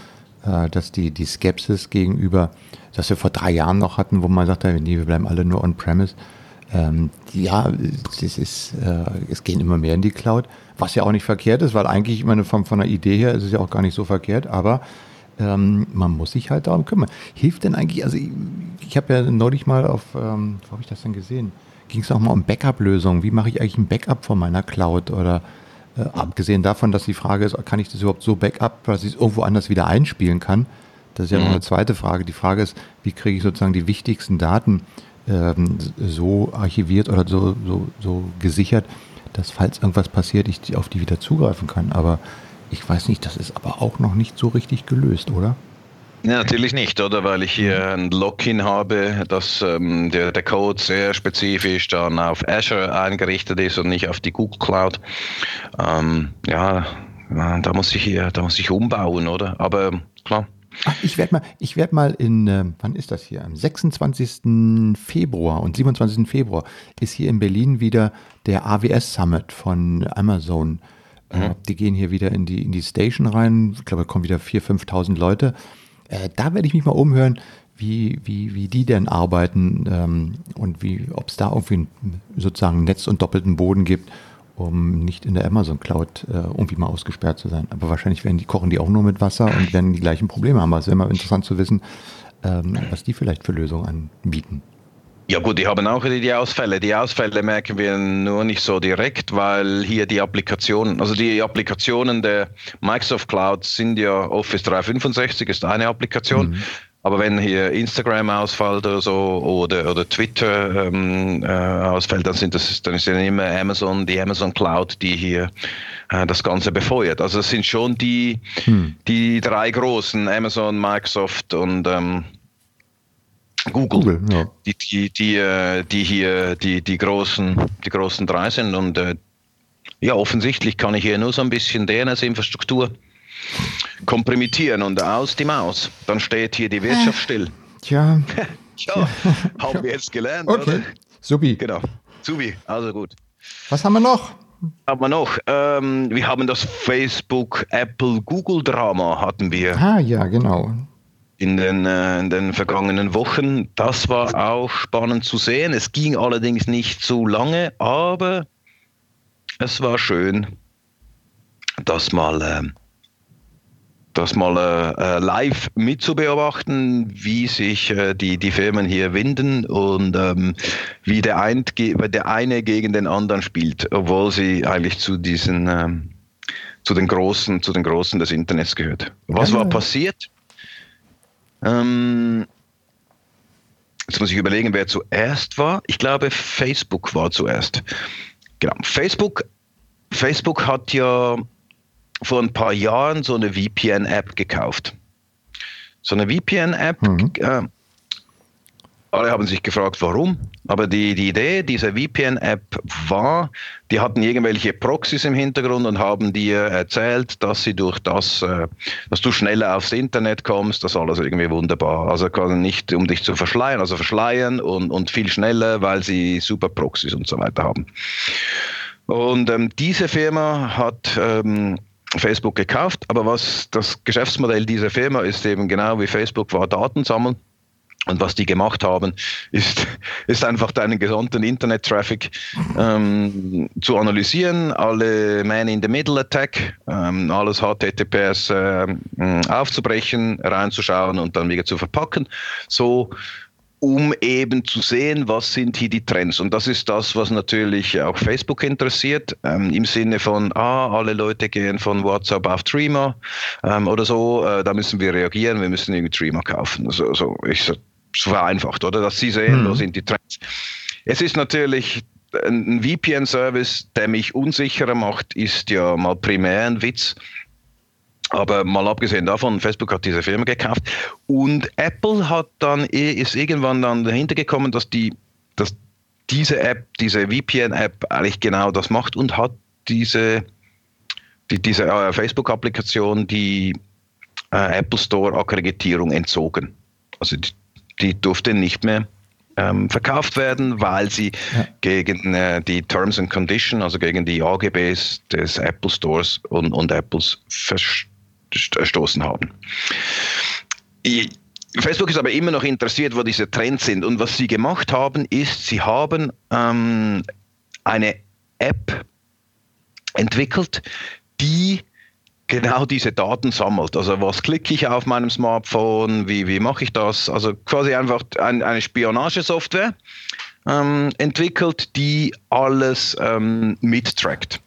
äh, dass die, die Skepsis gegenüber, dass wir vor drei Jahren noch hatten, wo man sagte, nee, wir bleiben alle nur on-premise, ähm, ja, es, ist, äh, es gehen immer mehr in die Cloud, was ja auch nicht verkehrt ist, weil eigentlich, ich meine, von, von der Idee her ist es ja auch gar nicht so verkehrt, aber ähm, man muss sich halt darum kümmern. Hilft denn eigentlich, also ich, ich habe ja neulich mal auf, ähm, wo habe ich das denn gesehen? Ging es auch mal um Backup-Lösungen? Wie mache ich eigentlich ein Backup von meiner Cloud? Oder äh, abgesehen davon, dass die Frage ist, kann ich das überhaupt so Backup, dass ich es irgendwo anders wieder einspielen kann? Das ist ja mhm. noch eine zweite Frage. Die Frage ist, wie kriege ich sozusagen die wichtigsten Daten ähm, so archiviert oder so, so, so gesichert, dass falls irgendwas passiert, ich auf die wieder zugreifen kann. Aber ich weiß nicht, das ist aber auch noch nicht so richtig gelöst, oder? Ja, natürlich nicht, oder? Weil ich hier ein Login habe, dass ähm, der, der Code sehr spezifisch dann auf Azure eingerichtet ist und nicht auf die Google Cloud. Ähm, ja, da muss ich hier, da muss ich umbauen, oder? Aber klar. Ach, ich werde mal, ich werde mal in, äh, wann ist das hier? Am 26. Februar und 27. Februar ist hier in Berlin wieder der AWS Summit von Amazon Mhm. Die gehen hier wieder in die, in die Station rein. Ich glaube, da kommen wieder 4.000, 5.000 Leute. Äh, da werde ich mich mal umhören, wie, wie, wie die denn arbeiten ähm, und wie, ob es da irgendwie ein, sozusagen Netz und doppelten Boden gibt, um nicht in der Amazon Cloud äh, irgendwie mal ausgesperrt zu sein. Aber wahrscheinlich werden die, kochen die auch nur mit Wasser und werden die gleichen Probleme haben. Also es wäre mal interessant zu wissen, ähm, was die vielleicht für Lösungen anbieten. Ja gut, die haben auch die Ausfälle. Die Ausfälle merken wir nur nicht so direkt, weil hier die Applikationen, also die Applikationen der Microsoft Cloud sind ja Office 365 ist eine Applikation. Mhm. Aber wenn hier Instagram ausfällt oder so oder, oder Twitter ähm, äh, ausfällt, dann sind das dann ist ja immer Amazon, die Amazon Cloud, die hier äh, das Ganze befeuert. Also es sind schon die, hm. die drei großen, Amazon, Microsoft und ähm, Google, Google ja. die, die, die, äh, die hier die, die, großen, die großen drei sind. Und äh, ja, offensichtlich kann ich hier nur so ein bisschen DNS-Infrastruktur komprimieren und aus die Maus. Dann steht hier die Wirtschaft äh, still. Tja. <laughs> ja, haben wir jetzt gelernt, okay. oder? Subi. Genau. Subi, also gut. Was haben wir noch? Haben wir noch? Ähm, wir haben das Facebook, Apple, Google Drama hatten wir. Ah ja, genau in den, äh, in den vergangenen Wochen. Das war auch spannend zu sehen. Es ging allerdings nicht so lange, aber es war schön, das mal äh, das mal äh, äh, live mitzubeobachten, wie sich äh, die, die Firmen hier winden und ähm, wie der, ein, der eine gegen den anderen spielt, obwohl sie eigentlich zu diesen ähm, zu den Großen, zu den Großen des Internets gehört. Was war passiert? Ähm, jetzt muss ich überlegen, wer zuerst war. Ich glaube, Facebook war zuerst. Genau. Facebook, Facebook hat ja vor ein paar Jahren so eine VPN-App gekauft. So eine VPN-App, mhm. äh, alle haben sich gefragt, warum. Aber die, die Idee dieser VPN-App war, die hatten irgendwelche Proxys im Hintergrund und haben dir erzählt, dass sie durch das, äh, dass du schneller aufs Internet kommst, das alles irgendwie wunderbar. Also nicht um dich zu verschleiern, also verschleiern und, und viel schneller, weil sie super Proxys und so weiter haben. Und ähm, diese Firma hat ähm, Facebook gekauft, aber was das Geschäftsmodell dieser Firma ist eben genau wie Facebook war Daten sammeln und was die gemacht haben, ist, <laughs> ist einfach deinen gesamten Internet-Traffic ähm, zu analysieren, alle Man-in-the-Middle-Attack, ähm, alles HTTPS äh, aufzubrechen, reinzuschauen und dann wieder zu verpacken, so um eben zu sehen, was sind hier die Trends. Und das ist das, was natürlich auch Facebook interessiert, ähm, im Sinne von, ah, alle Leute gehen von WhatsApp auf Dreamer ähm, oder so, äh, da müssen wir reagieren, wir müssen irgendwie Dreamer kaufen. Also, so, ich, so vereinfacht, oder? Dass Sie sehen, mhm. wo sind die Trends. Es ist natürlich ein VPN-Service, der mich unsicherer macht, ist ja mal primär ein Witz. Aber mal abgesehen davon, Facebook hat diese Firma gekauft und Apple hat dann eh, ist irgendwann dann dahinter gekommen, dass die, dass diese App, diese VPN-App eigentlich genau das macht und hat diese, die, diese äh, Facebook-Applikation die äh, Apple Store-Akkreditierung entzogen. Also die, die durfte nicht mehr ähm, verkauft werden, weil sie ja. gegen äh, die Terms and Conditions, also gegen die AGBs des Apple Stores und, und Apples verstoßen haben. Facebook ist aber immer noch interessiert, wo diese Trends sind. Und was sie gemacht haben, ist, sie haben ähm, eine App entwickelt, die genau diese Daten sammelt. Also was klicke ich auf meinem Smartphone, wie, wie mache ich das? Also quasi einfach ein, eine Spionagesoftware ähm, entwickelt, die alles ähm, mittrackt.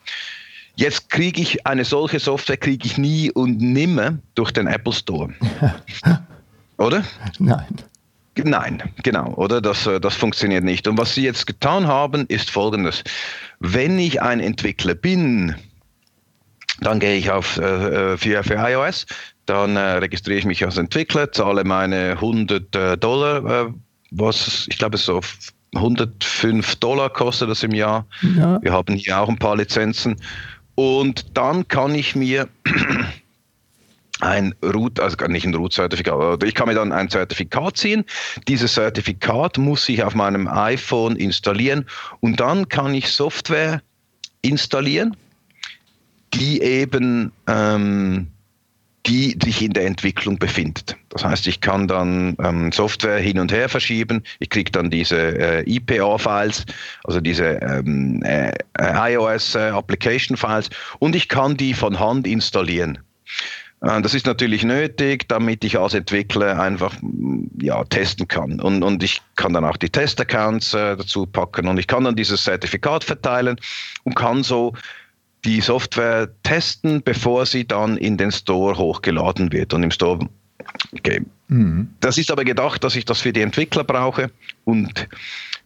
Jetzt kriege ich eine solche Software kriege ich nie und nimmer durch den Apple Store. <laughs> Oder? Nein. Nein, genau, oder? Das, äh, das funktioniert nicht. Und was sie jetzt getan haben, ist folgendes. Wenn ich ein Entwickler bin, dann gehe ich auf äh, für, für iOS, dann äh, registriere ich mich als Entwickler, zahle meine 100 äh, Dollar, äh, was ich glaube so 105 Dollar kostet das im Jahr. Ja. Wir haben hier auch ein paar Lizenzen. Und dann kann ich mir <clears throat> ein Root, also nicht ein Root-Zertifikat, ich kann mir dann ein Zertifikat ziehen. Dieses Zertifikat muss ich auf meinem iPhone installieren und dann kann ich Software installieren die eben ähm, die sich in der Entwicklung befindet. Das heißt, ich kann dann ähm, Software hin und her verschieben, ich kriege dann diese äh, IPA-Files, also diese ähm, äh, iOS-Application-Files äh, und ich kann die von Hand installieren. Äh, das ist natürlich nötig, damit ich als Entwickler einfach ja, testen kann. Und, und ich kann dann auch die Test-Accounts äh, dazu packen und ich kann dann dieses Zertifikat verteilen und kann so die Software testen, bevor sie dann in den Store hochgeladen wird und im Store Okay. Mhm. Das ist aber gedacht, dass ich das für die Entwickler brauche und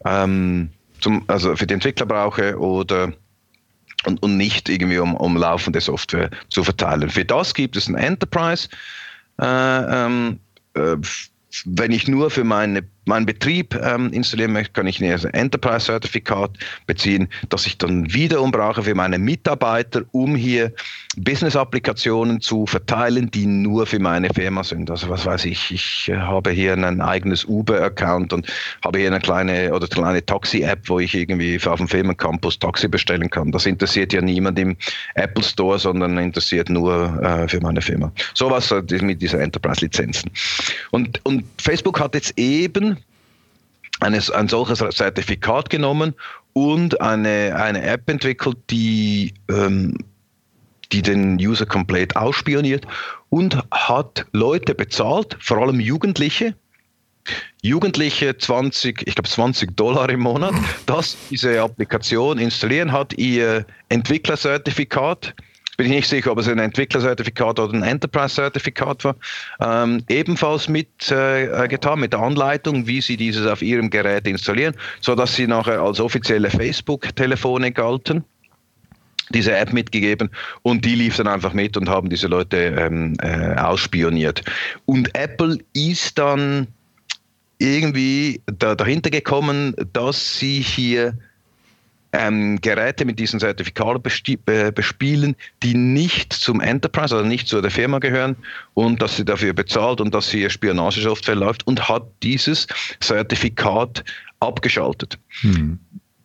ähm, zum, also für die Entwickler brauche oder und, und nicht irgendwie um, um laufende Software zu verteilen. Für das gibt es ein Enterprise äh, ähm, äh, wenn ich nur für meine, meinen Betrieb ähm, installieren möchte, kann ich ein Enterprise-Zertifikat beziehen, das ich dann wiederum brauche für meine Mitarbeiter, um hier Business-Applikationen zu verteilen, die nur für meine Firma sind. Also was weiß ich, ich habe hier ein eigenes Uber-Account und habe hier eine kleine oder kleine Taxi-App, wo ich irgendwie auf dem Firmencampus Taxi bestellen kann. Das interessiert ja niemand im Apple Store, sondern interessiert nur äh, für meine Firma. Sowas äh, mit dieser Enterprise-Lizenzen. Und, und Facebook hat jetzt eben eines, ein solches Zertifikat genommen und eine, eine App entwickelt, die ähm, die den User komplett ausspioniert und hat Leute bezahlt, vor allem Jugendliche, Jugendliche 20, ich glaube 20 Dollar im Monat, <laughs> dass diese Applikation installieren, hat ihr Entwicklerzertifikat, bin ich nicht sicher, ob es ein Entwicklerzertifikat oder ein Enterprise-Zertifikat war, ähm, ebenfalls mit äh, getan, mit der Anleitung, wie sie dieses auf ihrem Gerät installieren, sodass sie nachher als offizielle Facebook-Telefone galten diese App mitgegeben und die lief dann einfach mit und haben diese Leute ähm, äh, ausspioniert. Und Apple ist dann irgendwie da, dahinter gekommen, dass sie hier ähm, Geräte mit diesen Zertifikaten bespielen, die nicht zum Enterprise, also nicht zu der Firma gehören und dass sie dafür bezahlt und dass hier Spionagesoftware läuft und hat dieses Zertifikat abgeschaltet. Hm.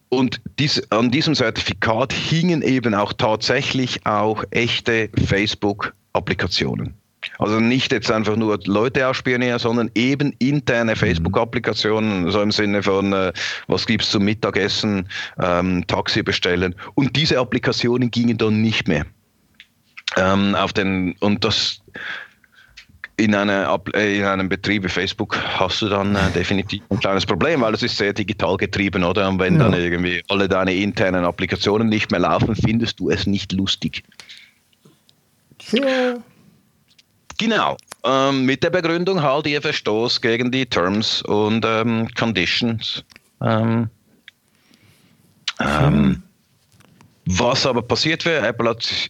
Und dies, an diesem Zertifikat hingen eben auch tatsächlich auch echte Facebook-Applikationen. Also nicht jetzt einfach nur Leute ausspionieren, sondern eben interne Facebook-Applikationen, so im Sinne von, äh, was es zum Mittagessen, ähm, Taxi bestellen. Und diese Applikationen gingen dann nicht mehr. Ähm, auf den, und das, in, eine, äh, in einem Betrieb wie Facebook hast du dann äh, definitiv ein kleines Problem, weil es ist sehr digital getrieben, oder? Und wenn ja. dann irgendwie alle deine internen Applikationen nicht mehr laufen, findest du es nicht lustig. Ja. Genau. Ähm, mit der Begründung halt ihr Verstoß gegen die Terms und ähm, Conditions. Ähm, ähm was aber passiert wäre, Apple hat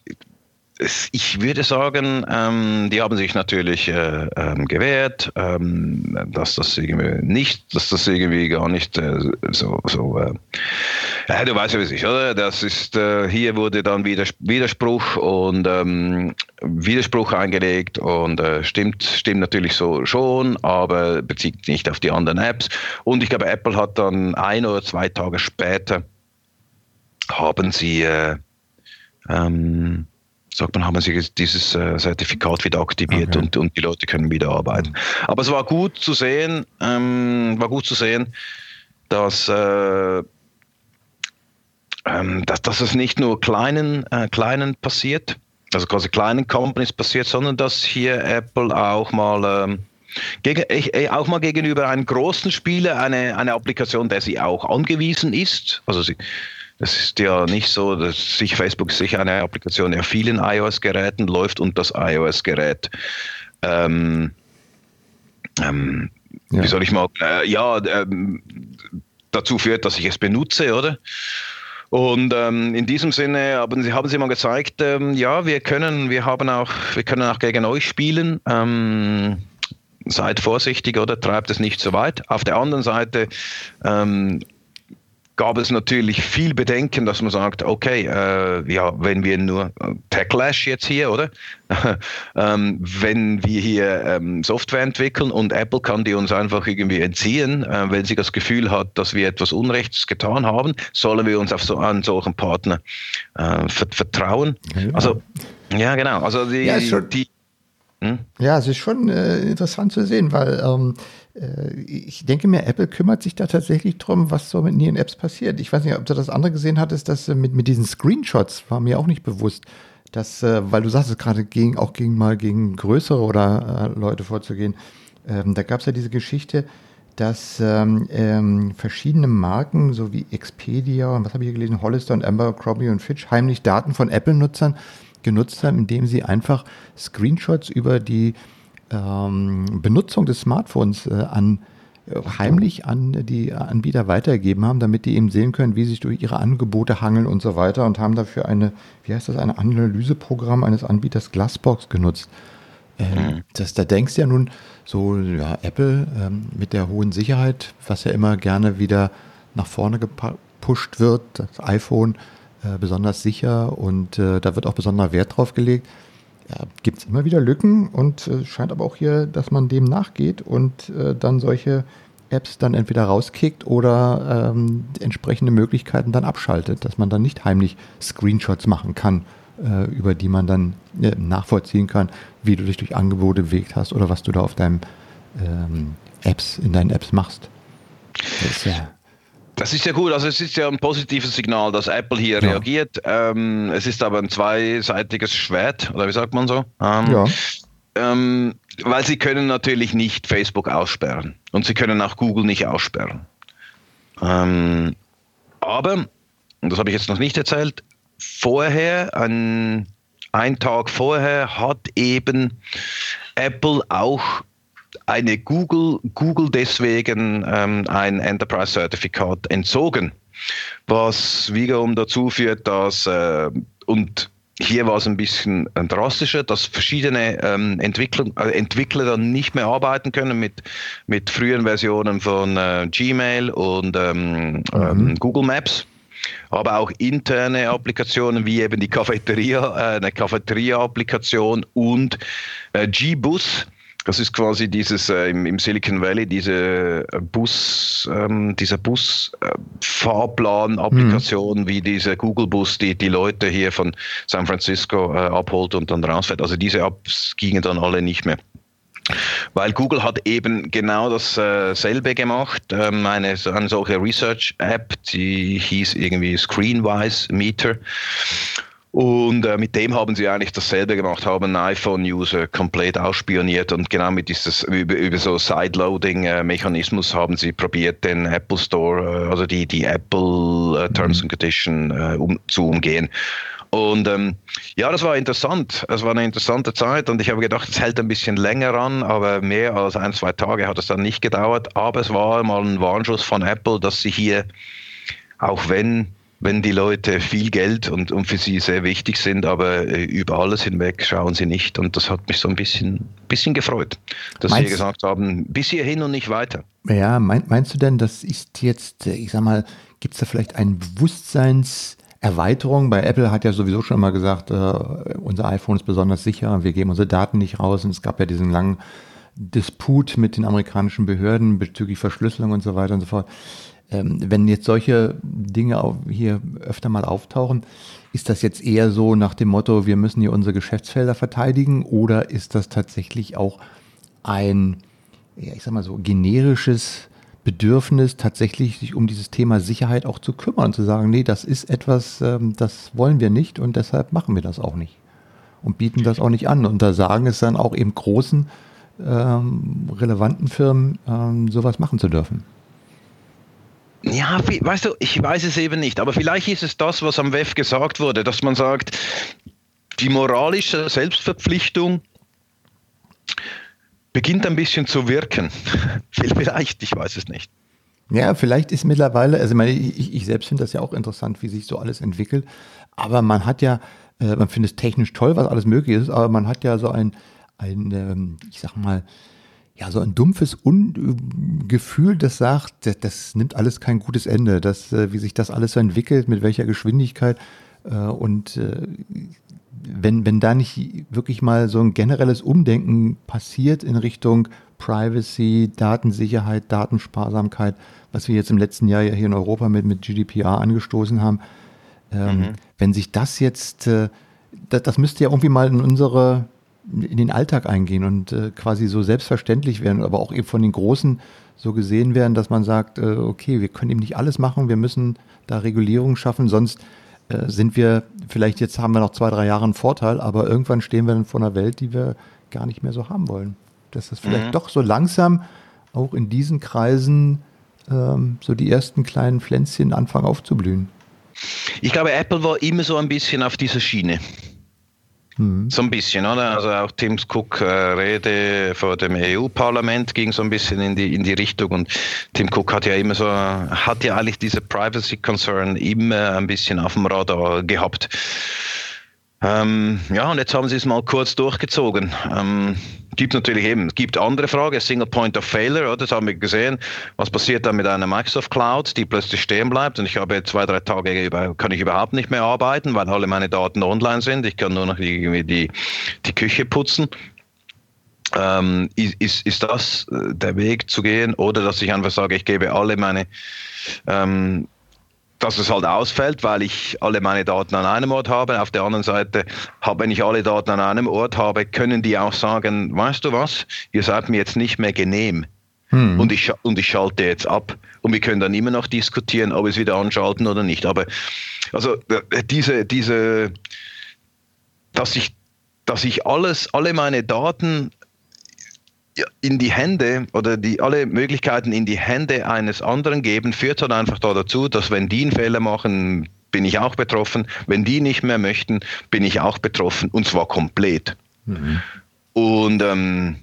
ich würde sagen, ähm, die haben sich natürlich äh, ähm, gewehrt, ähm, dass das irgendwie nicht, dass das irgendwie gar nicht äh, so, so äh, ja, du weißt ja, wie ist, oder? Das ist, äh, hier wurde dann Widerspruch und ähm, Widerspruch eingelegt und äh, stimmt, stimmt natürlich so schon, aber bezieht nicht auf die anderen Apps. Und ich glaube, Apple hat dann ein oder zwei Tage später haben sie äh, ähm, sagt man, haben sie dieses äh, Zertifikat wieder aktiviert okay. und, und die Leute können wieder arbeiten. Mhm. Aber es war gut zu sehen, ähm, war gut zu sehen, dass, äh, ähm, dass, dass es nicht nur kleinen, äh, kleinen passiert, also quasi kleinen Companies passiert, sondern dass hier Apple auch mal ähm, gegen, äh, auch mal gegenüber einem großen Spieler eine, eine Applikation, der sie auch angewiesen ist. Also sie, es ist ja nicht so, dass sich Facebook sicher eine Applikation der vielen iOS-Geräten läuft und das iOS-Gerät ähm, ähm, ja. wie soll ich mal, äh, ja, ähm, dazu führt, dass ich es benutze, oder? Und ähm, in diesem Sinne haben sie, haben sie mal gezeigt, ähm, ja, wir können, wir haben auch, wir können auch gegen euch spielen. Ähm, seid vorsichtig oder treibt es nicht so weit. Auf der anderen Seite ähm, gab es natürlich viel Bedenken, dass man sagt, okay, äh, ja, wenn wir nur äh, Techlash jetzt hier, oder? <laughs> ähm, wenn wir hier ähm, Software entwickeln und Apple kann die uns einfach irgendwie entziehen, äh, wenn sie das Gefühl hat, dass wir etwas Unrechts getan haben, sollen wir uns auf so einen solchen Partner äh, vertrauen. Ja. Also ja, genau. Also die, ja, die hm? ja, es ist schon äh, interessant zu sehen, weil ähm, äh, ich denke mir, Apple kümmert sich da tatsächlich drum, was so mit ihren Apps passiert. Ich weiß nicht, ob du das andere gesehen hattest, dass äh, mit, mit diesen Screenshots war mir auch nicht bewusst, dass, äh, weil du sagst es gerade, gegen, auch gegen mal gegen größere oder äh, Leute vorzugehen. Ähm, da gab es ja diese Geschichte, dass ähm, ähm, verschiedene Marken, so wie Expedia und was habe ich hier gelesen, Hollister und Amber, Crombie und Fitch, heimlich Daten von Apple-Nutzern genutzt haben, indem sie einfach Screenshots über die ähm, Benutzung des Smartphones äh, an äh, heimlich an die Anbieter weitergegeben haben, damit die eben sehen können, wie sich durch ihre Angebote hangeln und so weiter und haben dafür eine, wie heißt das, ein Analyseprogramm eines Anbieters Glassbox genutzt. Ähm, mhm. das, da denkst du ja nun so, ja, Apple ähm, mit der hohen Sicherheit, was ja immer gerne wieder nach vorne gepusht wird, das iPhone äh, besonders sicher und äh, da wird auch besonderer Wert drauf gelegt ja, gibt es immer wieder Lücken und äh, scheint aber auch hier, dass man dem nachgeht und äh, dann solche Apps dann entweder rauskickt oder ähm, entsprechende Möglichkeiten dann abschaltet, dass man dann nicht heimlich Screenshots machen kann, äh, über die man dann äh, nachvollziehen kann, wie du dich durch Angebote bewegt hast oder was du da auf deinem ähm, Apps, in deinen Apps machst. Das ist ja Das ist ja gut. Also es ist ja ein positives Signal, dass Apple hier ja. reagiert. Ähm, es ist aber ein zweiseitiges Schwert, oder wie sagt man so? Ähm, ja. Ähm, weil sie können natürlich nicht Facebook aussperren und sie können auch Google nicht aussperren. Ähm, aber, und das habe ich jetzt noch nicht erzählt, vorher, ein, ein Tag vorher, hat eben Apple auch eine Google, Google deswegen ähm, ein Enterprise-Zertifikat entzogen, was wiederum dazu führt, dass, äh, und hier war es ein bisschen drastischer, dass verschiedene ähm, Entwicklung, äh, Entwickler dann nicht mehr arbeiten können mit, mit früheren Versionen von äh, Gmail und ähm, mhm. ähm, Google Maps aber auch interne Applikationen wie eben die Cafeteria, äh, eine Cafeteria-Applikation und äh, G-Bus das ist quasi dieses äh, im, im, Silicon Valley diese äh, Bus, ähm, dieser Bus-Fahrplan-Applikation äh, mhm. wie diese Google Bus, die die Leute hier von San Francisco äh, abholt und dann rausfährt. Also diese Apps gingen dann alle nicht mehr. Weil Google hat eben genau dasselbe äh, gemacht. Ähm, eine, eine solche Research-App, die hieß irgendwie Screenwise Meter. Und äh, mit dem haben sie eigentlich dasselbe gemacht, haben iPhone-User komplett ausspioniert und genau mit dieses über, über so Sideloading-Mechanismus haben sie probiert, den Apple Store, äh, also die, die Apple äh, Terms and Conditions äh, um, zu umgehen. Und ähm, ja, das war interessant. Es war eine interessante Zeit und ich habe gedacht, es hält ein bisschen länger an, aber mehr als ein, zwei Tage hat es dann nicht gedauert. Aber es war mal ein Warnschuss von Apple, dass sie hier, auch wenn wenn die Leute viel Geld und, und für sie sehr wichtig sind, aber äh, über alles hinweg schauen sie nicht. Und das hat mich so ein bisschen, bisschen gefreut, dass meinst, sie gesagt haben, bis hierhin und nicht weiter. Ja, mein, meinst du denn, das ist jetzt, äh, ich sag mal, gibt es da vielleicht ein Bewusstseinserweiterung? Bei Apple hat ja sowieso schon mal gesagt, äh, unser iPhone ist besonders sicher, wir geben unsere Daten nicht raus. Und es gab ja diesen langen Disput mit den amerikanischen Behörden bezüglich Verschlüsselung und so weiter und so fort. Ähm, wenn jetzt solche Dinge hier öfter mal auftauchen, ist das jetzt eher so nach dem Motto, wir müssen hier unsere Geschäftsfelder verteidigen oder ist das tatsächlich auch ein, ja, ich sag mal so, generisches Bedürfnis, tatsächlich sich um dieses Thema Sicherheit auch zu kümmern und zu sagen, nee, das ist etwas, ähm, das wollen wir nicht und deshalb machen wir das auch nicht und bieten das auch nicht an. Und da sagen es dann auch eben großen, ähm, relevanten Firmen, ähm, sowas machen zu dürfen. Ja, weißt du, ich weiß es eben nicht, aber vielleicht ist es das, was am WEF gesagt wurde, dass man sagt, die moralische Selbstverpflichtung beginnt ein bisschen zu wirken. <laughs> vielleicht, ich weiß es nicht. Ja, vielleicht ist mittlerweile, also ich, ich selbst finde das ja auch interessant, wie sich so alles entwickelt, aber man hat ja, äh, man findet es technisch toll, was alles möglich ist, aber man hat ja so ein, ein ähm, ich sag mal, ja, so ein dumpfes Un Gefühl, das sagt, das, das, nimmt alles kein gutes Ende, das, äh, wie sich das alles so entwickelt, mit welcher Geschwindigkeit äh, und äh, wenn, wenn da nicht wirklich mal so ein generelles Umdenken passiert in Richtung Privacy, Datensicherheit, Datensparsamkeit, was wir jetzt im letzten Jahr ja hier in Europa mit, mit GDPR angestoßen haben, ähm, mhm. wenn sich das jetzt, das, das müsste ja irgendwie mal in unsere in den Alltag eingehen und äh, quasi so selbstverständlich werden, aber auch eben von den Großen so gesehen werden, dass man sagt, äh, okay, wir können eben nicht alles machen, wir müssen da Regulierungen schaffen, sonst äh, sind wir, vielleicht jetzt haben wir noch zwei, drei Jahre einen Vorteil, aber irgendwann stehen wir dann vor einer Welt, die wir gar nicht mehr so haben wollen. Dass das vielleicht mhm. doch so langsam auch in diesen Kreisen ähm, so die ersten kleinen Pflänzchen anfangen aufzublühen. Ich glaube, Apple war immer so ein bisschen auf dieser Schiene. Mhm. So ein bisschen, oder? Also auch Tim Cook äh, Rede vor dem EU-Parlament ging so ein bisschen in die, in die Richtung und Tim Cook hat ja immer so, hat ja eigentlich diese Privacy Concern immer ein bisschen auf dem Radar gehabt. Ähm, ja, und jetzt haben sie es mal kurz durchgezogen. Ähm, gibt natürlich eben, es gibt andere Fragen, Single Point of Failure, oder? das haben wir gesehen. Was passiert dann mit einer Microsoft Cloud, die plötzlich stehen bleibt und ich habe zwei, drei Tage, kann ich überhaupt nicht mehr arbeiten, weil alle meine Daten online sind. Ich kann nur noch die, die, die Küche putzen. Ähm, ist, ist das äh, der Weg zu gehen oder dass ich einfach sage, ich gebe alle meine ähm, dass es halt ausfällt, weil ich alle meine Daten an einem Ort habe. Auf der anderen Seite, wenn ich alle Daten an einem Ort habe, können die auch sagen, weißt du was, ihr seid mir jetzt nicht mehr genehm. mhm. und, ich, und ich schalte jetzt ab. Und wir können dann immer noch diskutieren, ob wir es wieder anschalten oder nicht. Aber also diese, diese, dass ich, dass ich alles, alle meine Daten in die Hände oder die alle Möglichkeiten in die Hände eines anderen geben, führt dann einfach da dazu, dass wenn die einen Fehler machen, bin ich auch betroffen. Wenn die nicht mehr möchten, bin ich auch betroffen und zwar komplett. Mhm. Und ähm,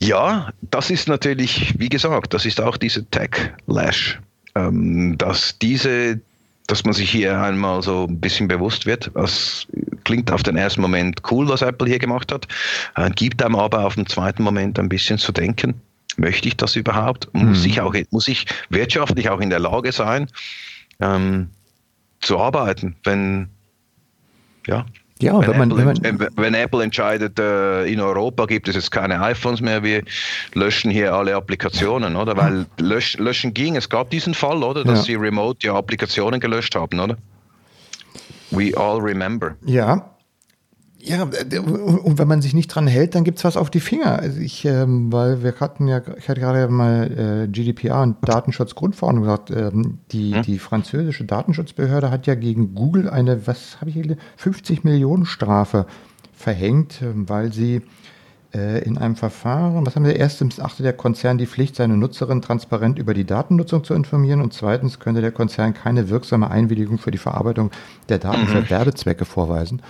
ja, das ist natürlich, wie gesagt, das ist auch diese Tech-Lash, ähm, dass diese, dass man sich hier einmal so ein bisschen bewusst wird. Das klingt auf den ersten Moment cool, was Apple hier gemacht hat, äh, gibt einem aber auf den zweiten Moment ein bisschen zu denken. Möchte ich das überhaupt? Muss, mhm. ich, auch, muss ich wirtschaftlich auch in der Lage sein, ähm, zu arbeiten, wenn, ja, ja, wenn, wenn, man, Apple, wenn, man, wenn Apple entscheidet, äh, in Europa gibt es jetzt keine iPhones mehr, wir löschen hier alle Applikationen, oder? Weil lösch, löschen ging, es gab diesen Fall, oder? Dass ja. sie remote ja Applikationen gelöscht haben, oder? We all remember. Ja, ja, und wenn man sich nicht dran hält, dann gibt es was auf die Finger. Also ich, ähm, weil wir hatten ja, ich hatte gerade mal äh, GDPR und Datenschutzgrundverordnung gesagt, ähm, die, hm? die französische Datenschutzbehörde hat ja gegen Google eine, was habe ich hier, 50 Millionen Strafe verhängt, ähm, weil sie in einem Verfahren, was haben wir, erstens achte der Konzern die Pflicht, seine Nutzerin transparent über die Datennutzung zu informieren und zweitens könnte der Konzern keine wirksame Einwilligung für die Verarbeitung der Daten mhm. für Werbezwecke vorweisen.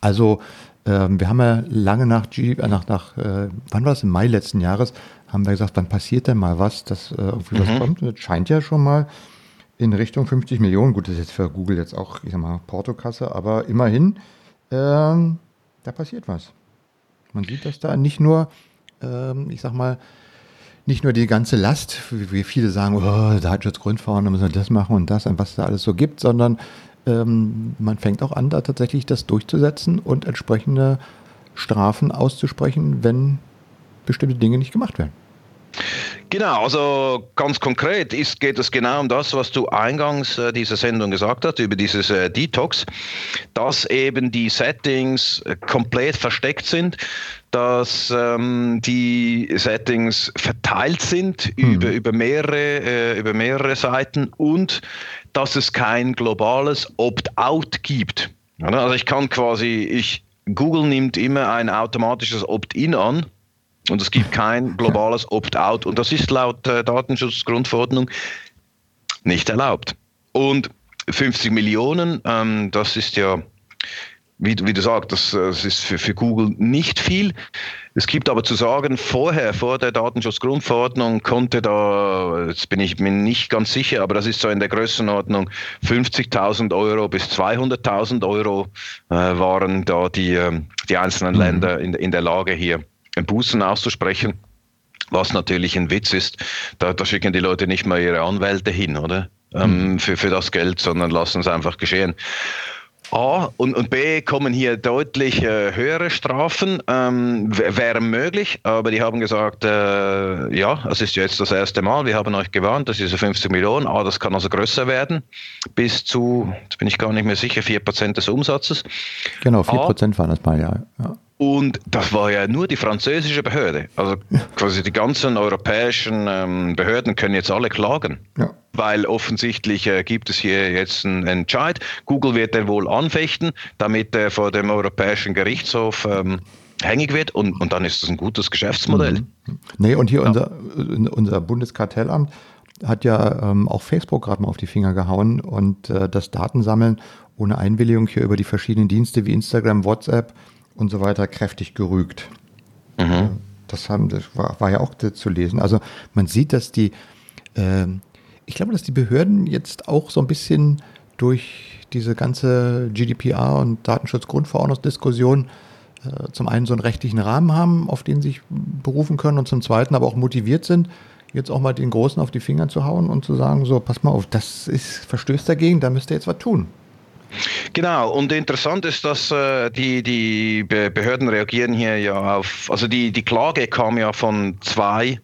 Also ähm, wir haben ja lange nach, G, äh, nach, nach äh, wann war es, im Mai letzten Jahres, haben wir gesagt, wann passiert denn mal was, dass äh, irgendwie mhm. was kommt. Und das scheint ja schon mal in Richtung 50 Millionen. Gut, das ist jetzt für Google jetzt auch, ich sag mal, Portokasse, aber immerhin, ähm, da passiert was. Man sieht, dass da nicht nur, ähm, ich sag mal, nicht nur die ganze Last, wie viele sagen, oh, Datenschutzgrundverordnung, müssen wir das machen und das und was da alles so gibt, sondern ähm, man fängt auch an, da tatsächlich das durchzusetzen und entsprechende Strafen auszusprechen, wenn bestimmte Dinge nicht gemacht werden. Genau, also ganz konkret ist, geht es genau um das, was du eingangs äh, dieser Sendung gesagt hast, über dieses äh, Detox, dass eben die Settings äh, komplett versteckt sind, dass ähm, die Settings verteilt sind hm. über, über, mehrere, äh, über mehrere Seiten und dass es kein globales Opt-out gibt. Also ich kann quasi, ich, Google nimmt immer ein automatisches Opt-in an und es gibt kein <laughs> globales Opt-out. Und das ist laut äh, Datenschutzgrundverordnung nicht erlaubt. Und 50 Millionen, ähm, das ist ja wie, wie du sagst, das, das ist für, für Google nicht viel. Es gibt aber zu sagen, vorher, vor der Datenschutzgrundverordnung, konnte da, jetzt bin ich mir nicht ganz sicher, aber das ist so in der Größenordnung 50.000 Euro bis 200.000 Euro äh, waren da die, ähm, die einzelnen mhm. Länder in, in der Lage, hier Bußen auszusprechen. Was natürlich ein Witz ist, da, da schicken die Leute nicht mal ihre Anwälte hin, oder? Ähm, mhm. für, für das Geld, sondern lassen es einfach geschehen. A und, und B kommen hier deutlich äh, höhere Strafen, ähm, wären möglich, aber die haben gesagt, äh, ja, es ist jetzt das erste Mal, wir haben euch gewarnt, das ist 50 Millionen, A, das kann also größer werden, bis zu, jetzt bin ich gar nicht mehr sicher, 4% des Umsatzes. Genau, 4% A, waren das mal, ja. ja. Und das war ja nur die französische Behörde. Also quasi die ganzen europäischen ähm, Behörden können jetzt alle klagen. Ja. Weil offensichtlich äh, gibt es hier jetzt einen Entscheid. Google wird er wohl anfechten, damit er vor dem Europäischen Gerichtshof ähm, hängig wird und, und dann ist das ein gutes Geschäftsmodell. Mhm. Nee, und hier ja. unser, unser Bundeskartellamt hat ja ähm, auch Facebook gerade mal auf die Finger gehauen und äh, das Datensammeln ohne Einwilligung hier über die verschiedenen Dienste wie Instagram, WhatsApp, und so weiter kräftig gerügt. Mhm. Das, haben, das war, war, ja auch zu lesen. Also man sieht, dass die, äh, ich glaube, dass die Behörden jetzt auch so ein bisschen durch diese ganze GDPR und Datenschutzgrundverordnungsdiskussion äh, zum einen so einen rechtlichen Rahmen haben, auf den sie sich berufen können und zum zweiten aber auch motiviert sind, jetzt auch mal den Großen auf die Finger zu hauen und zu sagen, so, pass mal auf, das ist, verstößt dagegen, da müsst ihr jetzt was tun. Genau, und interessant ist, dass äh, die, die Behörden reagieren hier ja auf, also die, die Klage kam ja von zwei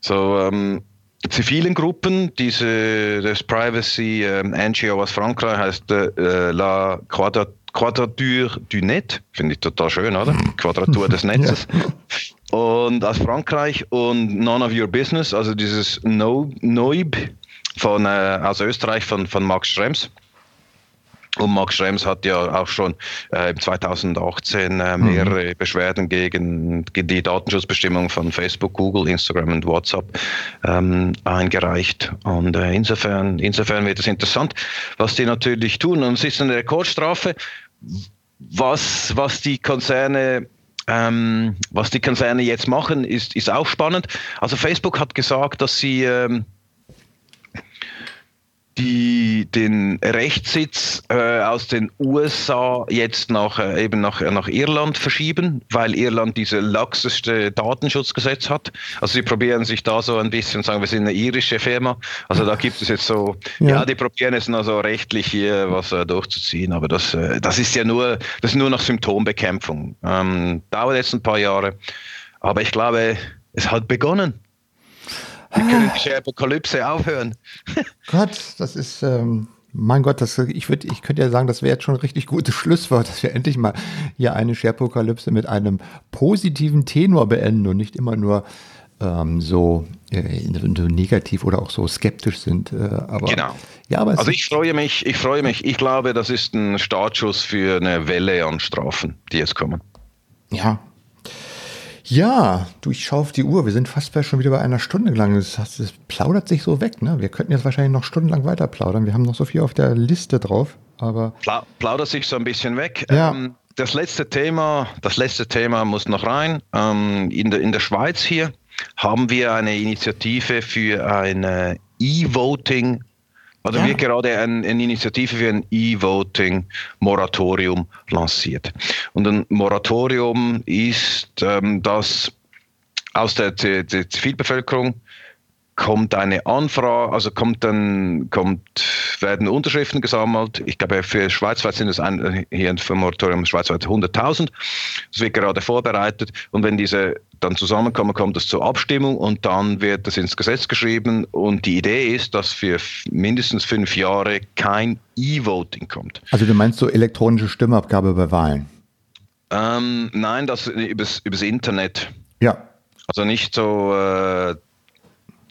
so ähm, zivilen Gruppen, diese das Privacy ähm, NGO aus Frankreich heißt äh, La Quadrature du Net, finde ich total schön, oder? Quadratur des <laughs> Netzes. ja. Und aus Frankreich und None of Your Business, also dieses no, Noib von, äh, aus Österreich von, von Max Schrems. Und Max Schrems hat ja auch schon äh, 2018 äh, mhm. mehrere mhm. Beschwerden gegen die Datenschutzbestimmungen von Facebook, Google, Instagram und WhatsApp ähm, eingereicht. Und äh, insofern, insofern wird es interessant, was die natürlich tun. Und es ist eine Rekordstrafe, was, was die Konzerne ähm, was die Konzerne jetzt machen, ist, ist auch spannend. Also Facebook hat gesagt, dass sie ähm, die den Rechtssitz äh, aus den USA jetzt nach, äh, eben nach, nach Irland verschieben, weil Irland diese laxeste Datenschutzgesetz hat. Also sie probieren sich da so ein bisschen, sagen wir sind eine irische Firma. Also da gibt es jetzt so, ja, ja die probieren es nur so rechtlich hier was äh, durchzuziehen, aber das, äh, das ist ja nur, das ist nur noch Symptombekämpfung. Ähm, dauert jetzt ein paar Jahre, aber ich glaube, es hat begonnen. Wir können die Apokalypse aufhören. <laughs> Gott, das ist, ähm, mein Gott, das, ich, ich könnte ja sagen, das wäre jetzt schon ein richtig gutes Schlusswort, dass wir endlich mal hier eine Scherpokalypse mit einem positiven Tenor beenden und nicht immer nur ähm, so, äh, so, negativ oder auch so skeptisch sind. Äh, aber, genau. Ja, aber also ich freue mich, ich freue mich. Ich glaube, das ist ein Startschuss für eine Welle an Strafen, die jetzt kommen. Ja, ja, du, ich schaue auf die Uhr. Wir sind fast schon wieder bei einer Stunde lang. Das, es plaudert sich so weg. Ne? Wir könnten jetzt wahrscheinlich noch stundenlang weiter plaudern. Wir haben noch so viel auf der Liste drauf. Aber Pla plaudert sich so ein bisschen weg. Ja. Ähm, das letzte Thema, das letzte Thema muss noch rein. Ähm, in, der, in der Schweiz hier haben wir eine Initiative für ein E-Voting also ja. wird gerade ein, eine Initiative für ein E-Voting-Moratorium lanciert. Und ein Moratorium ist, ähm, dass aus der, der, der Zivilbevölkerung kommt eine Anfrage, also kommt dann kommt, werden Unterschriften gesammelt. Ich glaube, für schweizweit sind es ein, hier für Moratorium schweizweit 100.000. Das wird gerade vorbereitet. Und wenn diese dann zusammenkommen, kommt es zur Abstimmung und dann wird das ins Gesetz geschrieben. Und die Idee ist, dass für mindestens fünf Jahre kein E-Voting kommt. Also du meinst so elektronische Stimmabgabe bei Wahlen? Ähm, nein, das übers, übers Internet. Ja. Also nicht so äh,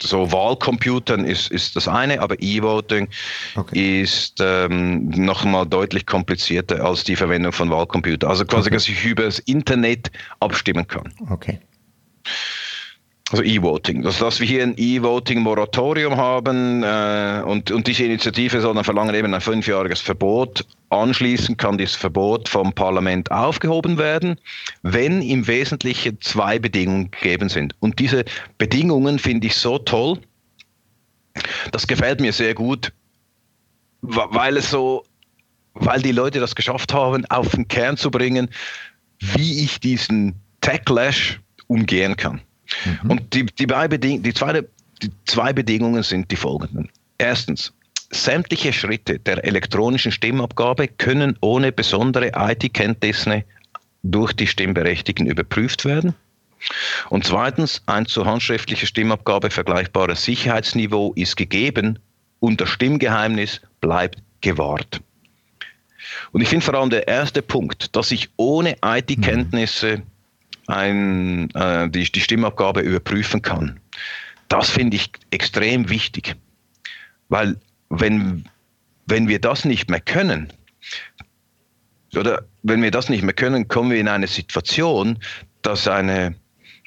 so Wahlcomputern ist, ist das eine, aber E-Voting okay. ist ähm, nochmal deutlich komplizierter als die Verwendung von Wahlcomputern. Also quasi, okay. dass ich über das Internet abstimmen kann. Okay. Also E-Voting. Also, dass wir hier ein E-Voting-Moratorium haben äh, und, und diese Initiative soll dann verlangen eben ein fünfjähriges Verbot. Anschließend kann dieses Verbot vom Parlament aufgehoben werden, wenn im Wesentlichen zwei Bedingungen gegeben sind. Und diese Bedingungen finde ich so toll. Das gefällt mir sehr gut, weil es so, weil die Leute das geschafft haben, auf den Kern zu bringen, wie ich diesen Techlash umgehen kann. Mhm. Und die, die, die, zweite, die zwei Bedingungen sind die folgenden. Erstens, sämtliche Schritte der elektronischen Stimmabgabe können ohne besondere IT-Kenntnisse durch die Stimmberechtigten überprüft werden. Und zweitens, ein zur handschriftlicher Stimmabgabe vergleichbares Sicherheitsniveau ist gegeben und das Stimmgeheimnis bleibt gewahrt. Und ich finde vor allem der erste Punkt, dass ich ohne IT-Kenntnisse ein, äh, die, die Stimmabgabe überprüfen kann. Das finde ich extrem wichtig, weil wenn, wenn wir das nicht mehr können, oder wenn wir das nicht mehr können, kommen wir in eine Situation, dass eine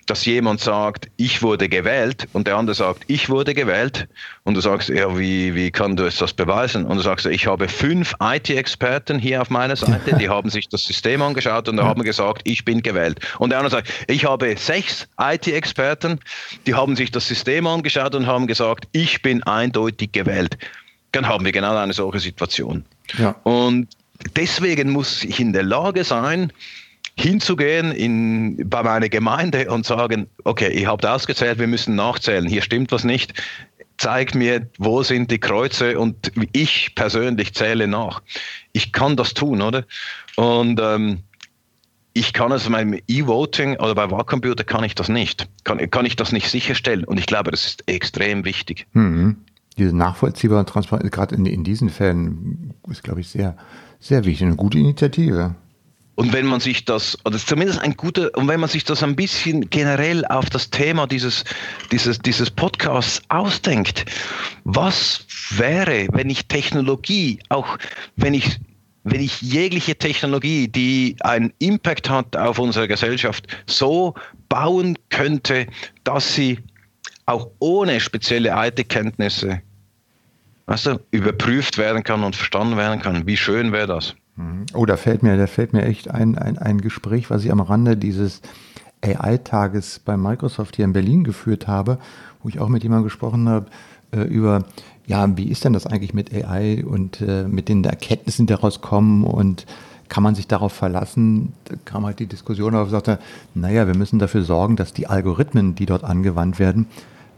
dass jemand sagt, ich wurde gewählt und der andere sagt, ich wurde gewählt und du sagst, ja, wie, wie kann du das beweisen? Und du sagst, ich habe fünf IT-Experten hier auf meiner Seite, die haben sich das System angeschaut und haben gesagt, ich bin gewählt. Und der andere sagt, ich habe sechs IT-Experten, die haben sich das System angeschaut und haben gesagt, ich bin eindeutig gewählt. Dann haben wir genau eine solche Situation. Ja. Und deswegen muss ich in der Lage sein, hinzugehen in, bei meiner Gemeinde und sagen, okay, ihr habt ausgezählt, wir müssen nachzählen, hier stimmt was nicht, zeig mir, wo sind die Kreuze und ich persönlich zähle nach. Ich kann das tun, oder? Und ähm, ich kann es beim E-Voting oder bei Wahlcomputer kann ich das nicht. Kann, kann ich das nicht sicherstellen. Und ich glaube, das ist extrem wichtig. Mhm. diese nachvollziehbare und transparent, gerade in, in diesen Fällen, ist, glaube ich, sehr, sehr wichtig. Eine gute Initiative. Und wenn man sich das, oder zumindest ein guter, und wenn man sich das ein bisschen generell auf das Thema dieses, dieses, dieses Podcasts ausdenkt, was wäre, wenn ich Technologie, auch wenn ich, wenn ich jegliche Technologie, die einen Impact hat auf unsere Gesellschaft, so bauen könnte, dass sie auch ohne spezielle IT-Kenntnisse weißt du, überprüft werden kann und verstanden werden kann. Wie schön wäre das? Mhm. Oh, da fällt mir, da fällt mir echt ein, ein, ein Gespräch, was ich am Rande dieses AI-Tages bei Microsoft hier in Berlin geführt habe, wo ich auch mit jemandem gesprochen habe äh, über, ja, wie ist denn das eigentlich mit AI und äh, mit den Erkenntnissen, die daraus kommen und kann man sich darauf verlassen? Da kam halt die Diskussion auf und sagte, naja, wir müssen dafür sorgen, dass die Algorithmen, die dort angewandt werden,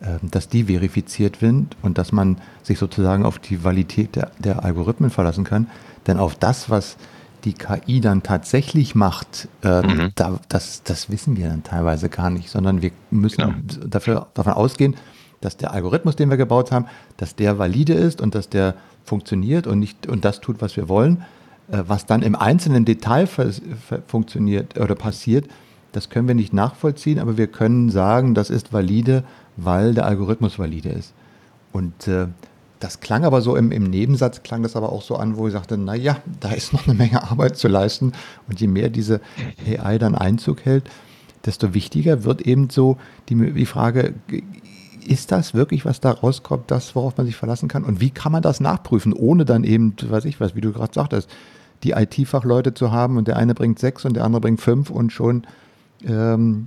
äh, dass die verifiziert sind und dass man sich sozusagen auf die Validität der, der Algorithmen verlassen kann. Denn auf das, was die KI dann tatsächlich macht, äh, mhm. da, das, das wissen wir dann teilweise gar nicht, sondern wir müssen genau. dafür, davon ausgehen, dass der Algorithmus, den wir gebaut haben, dass der valide ist und dass der funktioniert und nicht und das tut, was wir wollen. Äh, was dann im einzelnen Detail funktioniert oder passiert, das können wir nicht nachvollziehen, aber wir können sagen, das ist valide, weil der Algorithmus valide ist. Und äh, das klang aber so im, im, Nebensatz, klang das aber auch so an, wo ich sagte, naja, da ist noch eine Menge Arbeit zu leisten. Und je mehr diese AI dann Einzug hält, desto wichtiger wird eben so die, die Frage, ist das wirklich, was da rauskommt, das, worauf man sich verlassen kann? Und wie kann man das nachprüfen, ohne dann eben, weiß ich was, wie du gerade sagtest, die IT-Fachleute zu haben und der eine bringt sechs und der andere bringt fünf und schon ähm,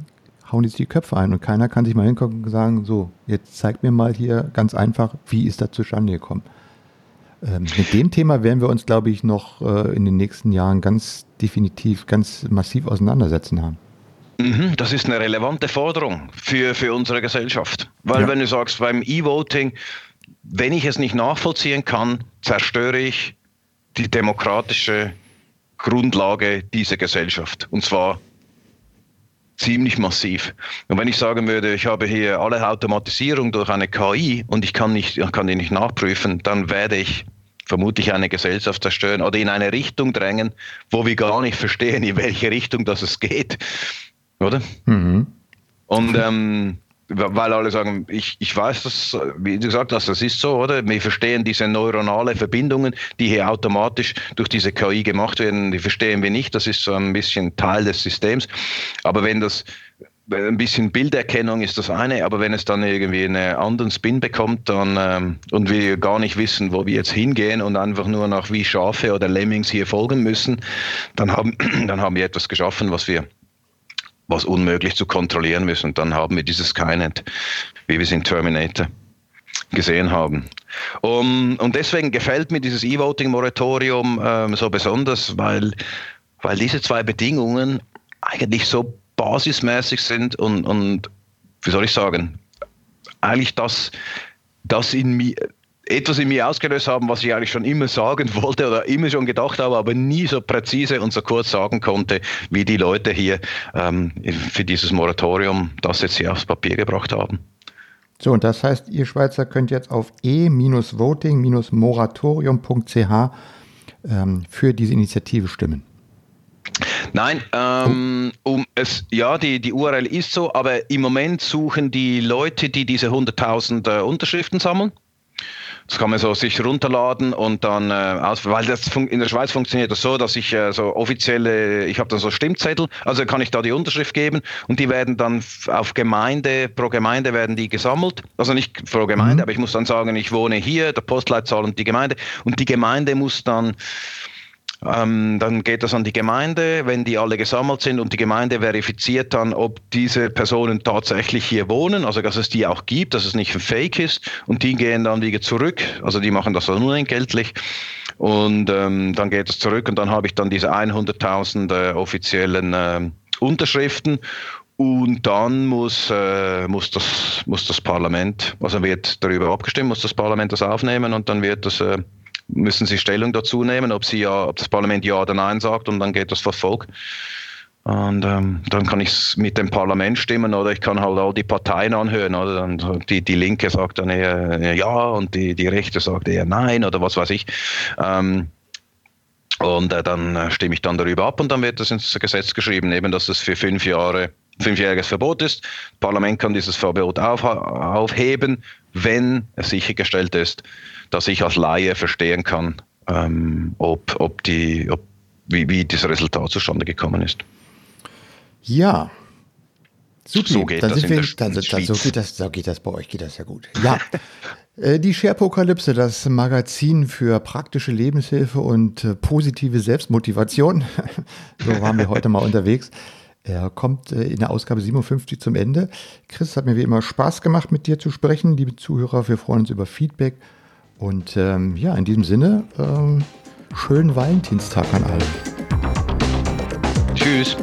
hauen die sich die Köpfe ein und keiner kann sich mal hingucken und sagen, so, jetzt zeig mir mal hier ganz einfach, wie ist das zustande gekommen. Ähm, mit dem Thema werden wir uns, glaube ich, noch äh, in den nächsten Jahren ganz definitiv, ganz massiv auseinandersetzen haben. Mhm, das ist eine relevante Forderung für, für unsere Gesellschaft. Weil ja. wenn du sagst, beim E-Voting, wenn ich es nicht nachvollziehen kann, zerstöre ich die demokratische Grundlage dieser Gesellschaft. Und zwar ziemlich massiv. Und wenn ich sagen würde, ich habe hier alle Automatisierung durch eine KI und ich kann, nicht, kann die nicht nachprüfen, dann werde ich vermutlich eine Gesellschaft zerstören oder in eine Richtung drängen, wo wir gar nicht verstehen, in welche Richtung das es geht. Oder? Mhm. Und ähm, weil alle sagen, ich, ich weiß das, wie du gesagt hast, das ist so, oder? Wir verstehen diese neuronale Verbindungen, die hier automatisch durch diese KI gemacht werden, die verstehen wir nicht. Das ist so ein bisschen Teil des Systems. Aber wenn das ein bisschen Bilderkennung ist das eine, aber wenn es dann irgendwie einen anderen Spin bekommt dann, ähm, und wir gar nicht wissen, wo wir jetzt hingehen und einfach nur nach wie Schafe oder Lemmings hier folgen müssen, dann haben, <clears throat> dann haben wir etwas geschaffen, was wir was unmöglich zu kontrollieren ist. Und dann haben wir dieses Skynet, wie wir es in Terminator gesehen haben. Um, und deswegen gefällt mir dieses E-Voting-Moratorium ähm, so besonders, weil, weil diese zwei Bedingungen eigentlich so basismäßig sind und, und wie soll ich sagen, eigentlich das, das in mir, etwas in mir ausgelöst haben, was ich eigentlich schon immer sagen wollte oder immer schon gedacht habe, aber nie so präzise und so kurz sagen konnte, wie die Leute hier ähm, für dieses Moratorium das jetzt hier aufs Papier gebracht haben. So, und das heißt, ihr Schweizer könnt jetzt auf e-voting-moratorium.ch ähm, für diese Initiative stimmen. Nein, ähm, um es, ja, die, die URL ist so, aber im Moment suchen die Leute, die diese 100.000 äh, Unterschriften sammeln, das kann man so sich runterladen und dann, äh, aus, weil das in der Schweiz funktioniert das so, dass ich äh, so offizielle, ich habe dann so Stimmzettel, also kann ich da die Unterschrift geben und die werden dann auf Gemeinde, pro Gemeinde werden die gesammelt, also nicht pro Gemeinde, mhm. aber ich muss dann sagen, ich wohne hier, der Postleitzahl und die Gemeinde und die Gemeinde muss dann ähm, dann geht das an die Gemeinde, wenn die alle gesammelt sind und die Gemeinde verifiziert dann, ob diese Personen tatsächlich hier wohnen, also dass es die auch gibt, dass es nicht ein Fake ist und die gehen dann wieder zurück, also die machen das dann unentgeltlich und ähm, dann geht es zurück und dann habe ich dann diese 100.000 äh, offiziellen äh, Unterschriften. Und dann muss, äh, muss, das, muss das Parlament, also wird darüber abgestimmt, muss das Parlament das aufnehmen und dann wird das äh, müssen Sie Stellung dazu nehmen, ob, Sie ja, ob das Parlament Ja oder Nein sagt und dann geht das vor Volk. Und ähm, dann kann ich mit dem Parlament stimmen oder ich kann halt all die Parteien anhören. Oder dann die, die Linke sagt dann eher ja und die, die Rechte sagt eher nein oder was weiß ich. Ähm, und äh, dann äh, stimme ich dann darüber ab und dann wird das ins Gesetz geschrieben, eben dass es für fünf Jahre fünfjähriges Verbot ist. Das Parlament kann dieses Verbot auf, aufheben, wenn es sichergestellt ist, dass ich als Laie verstehen kann, ähm, ob, ob die, ob, wie, wie dieses Resultat zustande gekommen ist. Ja. Super. So geht dann das in wir, der dann, dann, so, geht das, so geht das bei euch, geht das ja gut. Ja. <laughs> Äh, die Sharepokalypse, das Magazin für praktische Lebenshilfe und äh, positive Selbstmotivation. <laughs> so waren wir heute mal unterwegs. Er kommt äh, in der Ausgabe 57 zum Ende. Chris, hat mir wie immer Spaß gemacht, mit dir zu sprechen. Liebe Zuhörer, wir freuen uns über Feedback. Und ähm, ja, in diesem Sinne, ähm, schönen Valentinstag an alle. Tschüss.